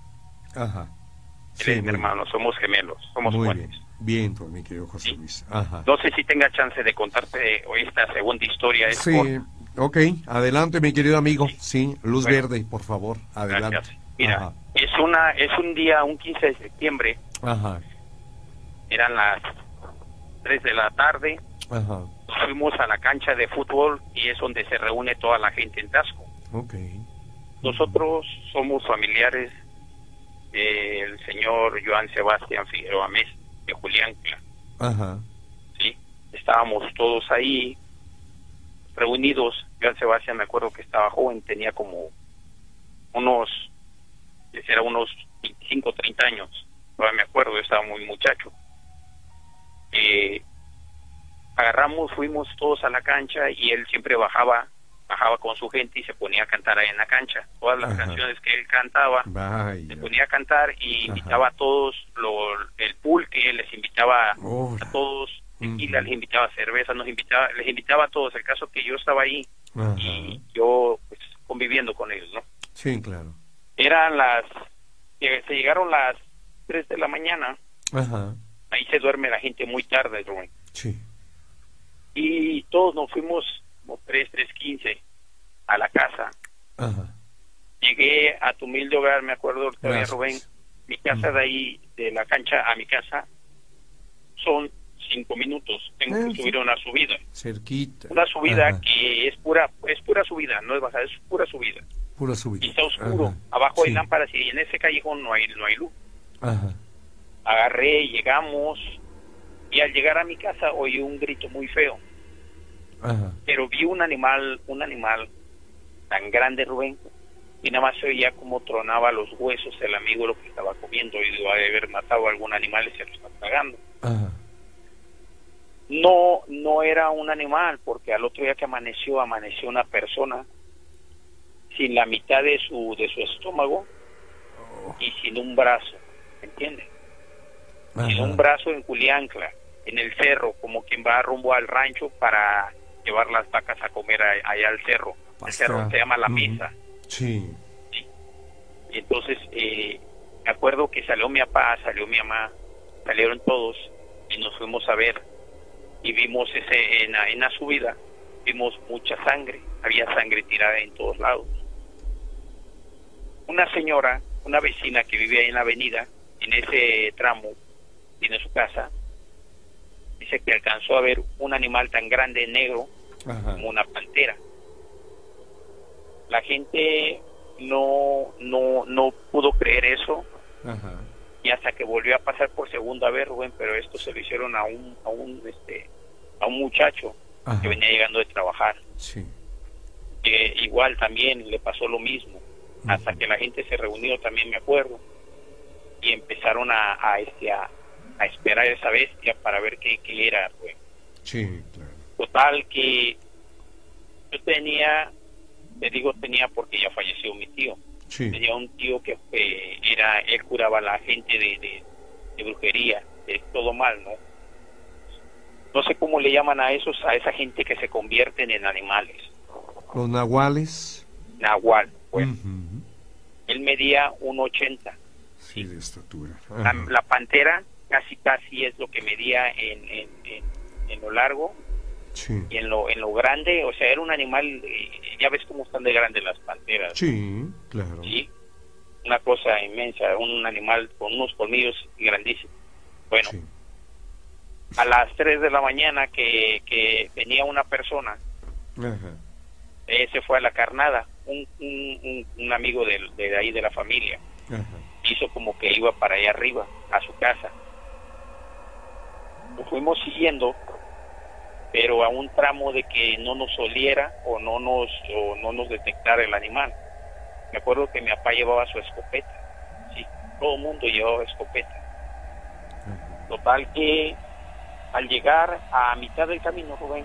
Ajá. Él Sí, es mi hermano, somos gemelos, somos Muy cuates. bien. Bien, pues, mi querido José Sí. Luis. Ajá. No sé si tenga chance de contarte esta segunda historia. Es Sí, corta. Ok. Adelante, mi querido amigo. Sí, luz Bueno. verde, por favor. Adelante. Gracias. Mira, Ajá. es una es un día, un 15 de septiembre, Ajá. eran las 3 de la tarde, Ajá. fuimos a la cancha de fútbol y es donde se reúne toda la gente en Tasco. Ok. Nosotros somos familiares del señor Joan Sebastián Figueroa Mes, de Julián, Ajá. ¿sí? Estábamos todos ahí reunidos. Joan Sebastián, me acuerdo que estaba joven, tenía como unos, era unos 25, 30 años, todavía me acuerdo, yo estaba muy muchacho. Eh, agarramos, fuimos todos a la cancha y él siempre bajaba, bajaba con su gente y se ponía a cantar ahí en la cancha. Todas las Ajá. canciones que él cantaba, Vaya. se ponía a cantar y Ajá. invitaba a todos lo, el pulque, les invitaba a todos tequila, les invitaba cerveza, nos invitaba, les invitaba a todos. El caso que yo estaba ahí Ajá. y yo pues conviviendo con ellos, ¿no? Sí, claro. Eran las, que se llegaron las 3 de la mañana, Ajá. ahí se duerme la gente muy tarde, Rubén. Sí. Y todos nos fuimos como 3, 3, 15 a la casa. Ajá. Llegué a tu humilde hogar, me acuerdo todavía. Rubén. Mi casa de ahí, de la cancha a mi casa, son cinco minutos. Tengo Eh, que subir una subida. Cerquita. Una subida Ajá. que es pura, es pura subida, no es bajada, es pura subida. Pura subida. Y está oscuro. Ajá. Abajo hay Sí. lámparas y en ese callejón no hay, no hay luz. Ajá. Agarré, llegamos y al llegar a mi casa oí un grito muy feo. Ajá. Pero vi un animal, un animal tan grande, Rubén, y nada más se oía como tronaba los huesos el amigo lo que estaba comiendo y digo, ha de haber matado a algún animal y se lo está tragando. Ajá. No, no era un animal, porque al otro día que amaneció, amaneció una persona sin la mitad de su, de su estómago y sin un brazo, ¿me entiendes? Sin un Ajá. brazo en Juliancla, en el cerro, como quien va rumbo al rancho para llevar las vacas a comer allá al cerro. El Pastra. cerro se llama La. Mesa. Sí. Y entonces eh, me acuerdo que salió mi papá, salió mi mamá, salieron todos y nos fuimos a ver y vimos ese en la, en la subida vimos mucha sangre, había sangre tirada en todos lados. Una señora, una vecina que vivía ahí en la avenida, en ese tramo, tiene su casa, dice que alcanzó a ver un animal tan grande negro Ajá. como una pantera. La gente no, no, no pudo creer eso Ajá. y hasta que volvió a pasar por segunda vez, Rubén, pero esto se lo hicieron a un, a un, este, a un muchacho Ajá. que venía llegando de trabajar. Sí. Que igual también le pasó lo mismo, hasta que la gente se reunió, también me acuerdo, y empezaron a, a, este, a, a esperar esa bestia para ver qué, qué era. Sí, claro. Total que yo tenía, te digo tenía porque ya falleció mi tío. Sí. Tenía un tío que eh, era, él curaba a la gente de, de, de brujería, de todo mal, ¿no? No sé cómo le llaman a esos, a esa gente que se convierten en animales. Los nahuales. Nahual, bueno, Ujú. él medía 1.80. Sí, de estatura. La, pantera casi casi es lo que medía en, en, en, en lo largo Sí. y en lo, en lo grande, o sea, era un animal, eh, ya ves cómo están de grandes las panteras. Sí, claro. ¿sí? Una cosa inmensa, un animal con unos colmillos grandísimos. Bueno, Sí. A las 3 de la mañana que, que venía una persona, Ajá. eh, se fue a la carnada, un, un, amigo del- de, ahí de la familia, Ajá. hizo como que iba para allá arriba, a su casa. Lo fuimos siguiendo, pero a un tramo de que no nos oliera o no nos, o no nos detectara el animal. Me acuerdo que mi papá llevaba su escopeta, sí, todo el mundo llevaba escopeta. Total que al llegar a mitad del camino, Rubén,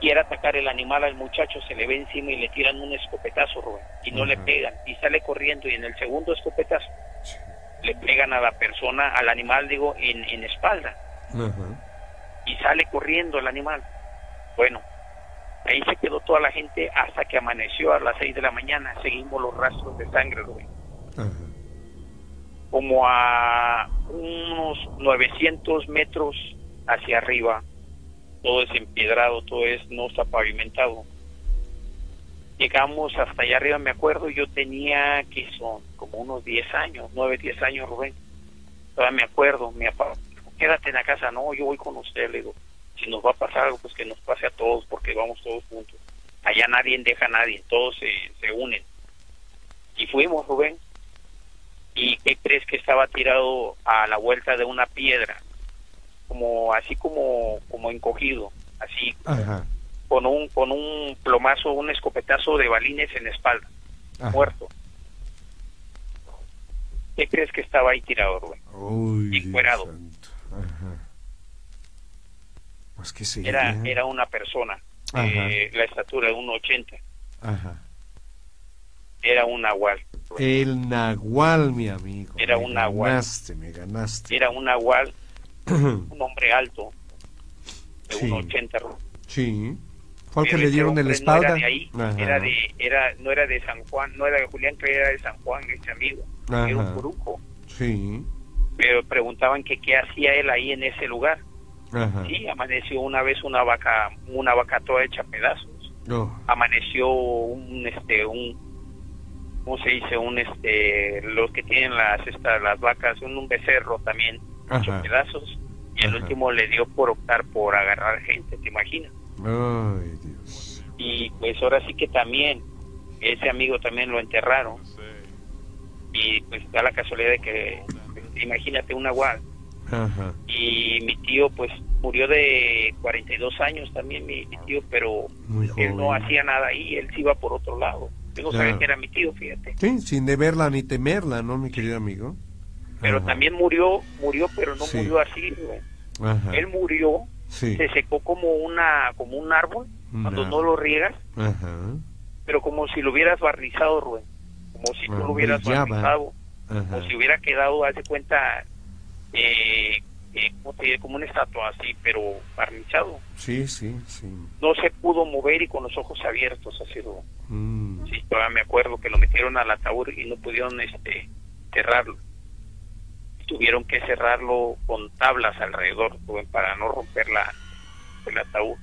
quiere atacar el animal al muchacho, se le ve encima y le tiran un escopetazo, Rubén, y no le pegan, y sale corriendo, y en el segundo escopetazo Sí. le pegan a la persona, al animal, digo, en, en espalda, y sale corriendo el animal. Bueno, ahí se quedó toda la gente hasta que amaneció a las 6 de la mañana, seguimos los rastros de sangre, Rubén. Como a unos 900 metros hacia arriba, todo es empedrado, todo es no está pavimentado. Llegamos hasta allá arriba, me acuerdo, yo tenía, que son? Como unos 10 años, 9, 10 años, Rubén. Todavía me acuerdo, mi papá, quédate en la casa, no, yo voy con usted, le digo, si nos va a pasar algo, pues que nos pase a todos, porque vamos todos juntos. Allá nadie deja a nadie, todos se, se unen. Y fuimos, Rubén, y qué crees que estaba tirado a la vuelta de una piedra como así como como encogido así Ajá. con un con un plomazo un escopetazo de balines en la espalda Ajá. muerto. ¿Qué crees que estaba ahí tirado, Rubén? Encuerado. Pues qué sería. Era, era una persona, eh, la estatura de 1,80. Ajá. Era un nahual. El nahual, mi amigo. Era me un nahual. Ganaste, me ganaste. Era un nahual, un hombre alto, de Sí. 1,80. Rubén. Sí. Fue al que le dieron en la espalda. No era de ahí, Ajá. era de, era, no era de San Juan, no era de Julián, que era de San Juan, ese amigo. Era un brujo. Sí. Pero preguntaban que qué hacía él ahí en ese lugar. Ajá. Sí, amaneció una vez una vaca, una vaca toda hecha pedazos. Oh, Amaneció un, este, un, ¿cómo se dice? Un, este, los que tienen las, estas, las vacas, un, un becerro también Ajá. pedazos. Y el Ajá. último le dio por optar por agarrar gente, ¿te imaginas? Ay, Dios. y pues ahora sí que también ese amigo también lo enterraron y pues da la casualidad de que pues, imagínate un nahual Ajá. y mi tío pues murió de 42 años también mi, mi tío pero Muy él no hacía nada ahí él se iba por otro lado Claro. sabía que era mi tío fíjate Sí, sin deberla ni temerla, ¿no, mi querido amigo? pero Ajá. también murió murió pero no Sí. murió así güey. Ajá. él murió Sí. se secó como una como un árbol cuando no lo riegas Ajá. pero como si lo hubieras barnizado, Rubén. Como si tú lo hubieras. Ajá. Como si hubiera quedado, haz de cuenta, eh, eh, ¿cómo te diré? como una estatua así, pero barnizado. Sí, sí, sí. No se pudo mover y con los ojos abiertos, así, Rubén. Mm. Sí, todavía me acuerdo que lo metieron al ataúd y no pudieron este, cerrarlo. Tuvieron que cerrarlo con tablas alrededor, para no romper la, el ataúd.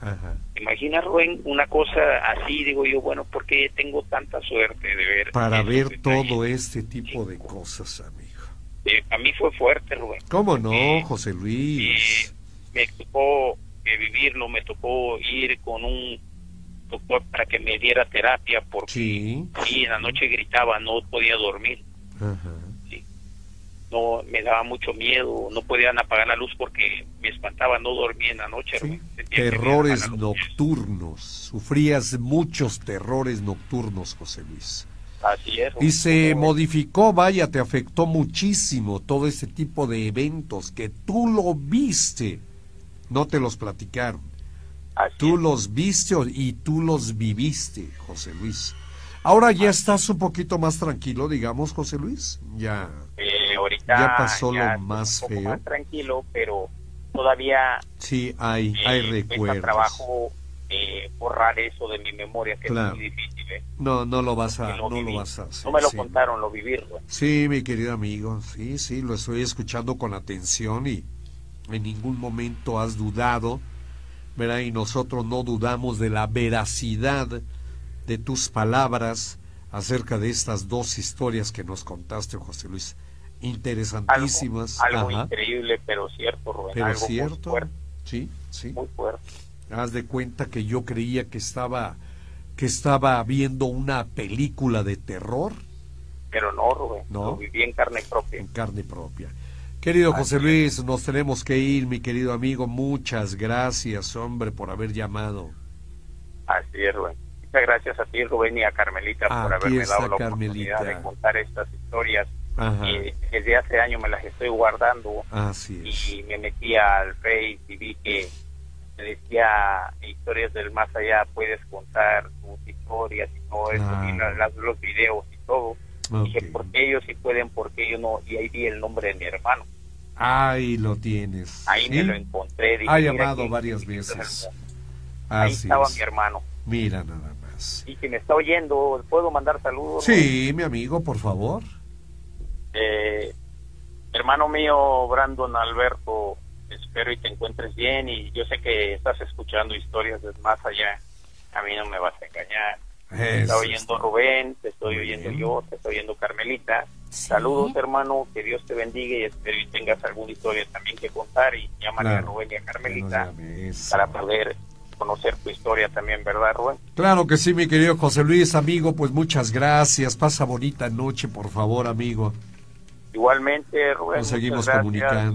Ajá. Imagina, Rubén, una cosa así, digo yo, bueno, ¿por qué tengo tanta suerte de ver? Para esos ver todo este tipo de cosas, amigo. Eh, a mí fue fuerte, Rubén. ¿Cómo no, Eh, José Luis? Me tocó eh, vivirlo, me tocó ir con un doctor para que me diera terapia porque Sí. en la noche gritaba, no podía dormir, Ajá. no me daba mucho miedo, no podían apagar la luz porque me espantaba, no dormía en la noche. Sí. Terrores nocturnos. Sufrías muchos terrores nocturnos, José Luis. Así es. Rubén. Y se modificó, vaya, te afectó muchísimo todo ese tipo de eventos que tú lo viste, no te los platicaron. así Tú es. los viste y tú los viviste, José Luis. Ahora ya estás un poquito más tranquilo, digamos, José Luis. Ya. Eh, ahorita Ya pasó lo más un poco feo. más tranquilo, pero todavía Sí, hay, eh, hay cuesta recuerdos. trabajo eh, borrar eso de mi memoria, que Claro. es muy difícil. ¿eh? No, no lo vas a, lo no lo viví. vas a hacer. No me lo sí. contaron, lo viví. Rubén. Sí, mi querido amigo, sí, sí, lo estoy escuchando con atención y en ningún momento has dudado, ¿verdad? Y nosotros no dudamos de la veracidad de tus palabras acerca de estas dos historias que nos contaste, José Luis. Interesantísimas. algo increíble, pero cierto, Rubén. Pero algo muy fuerte, Sí, sí. muy fuerte. Haz de cuenta que yo creía que estaba que estaba viendo una película de terror Pero no, Rubén. No. Lo viví en carne propia. en carne propia. Querido José Luis, nos tenemos que ir, mi querido amigo. Muchas gracias, hombre, por haber llamado. Así es, Rubén. Muchas gracias a ti, Rubén, y a Carmelita por haberme dado la Carmelita. oportunidad de contar estas historias. Ajá. que desde hace años me las estoy guardando. Así es. y me metí al Face y vi que me decía historias del más allá, puedes contar tus historias y todo eso, Ah. y la- las- los videos y todo. Dije, ¿por qué ellos sí pueden, por qué yo no? Y ahí vi el nombre de mi hermano. Ahí lo tienes. Ahí ¿sí? me lo encontré. Dije, Ha "Mira llamado varias veces. es el mundo". Ahí Así estaba es. mi hermano. Mira nada más. Y si me está oyendo, ¿puedo mandar saludos? Sí, mi amigo, por favor. Eh, hermano mío, Brandon Alberto, espero y te encuentres bien y yo sé que estás escuchando historias de más allá. A mí no me vas a engañar. Te está oyendo. Rubén, te estoy oyendo bien. yo, te estoy oyendo Carmelita. Sí. Saludos, hermano, que Dios te bendiga y espero y tengas alguna historia también que contar y llámale Claro. a Rubén y a Carmelita eso. para poder conocer tu historia también, ¿verdad, Rubén? Claro que sí, mi querido José Luis, amigo, pues muchas gracias. Pasa bonita noche, por favor, amigo. Igualmente, Rubén. Nos seguimos gracias. comunicando.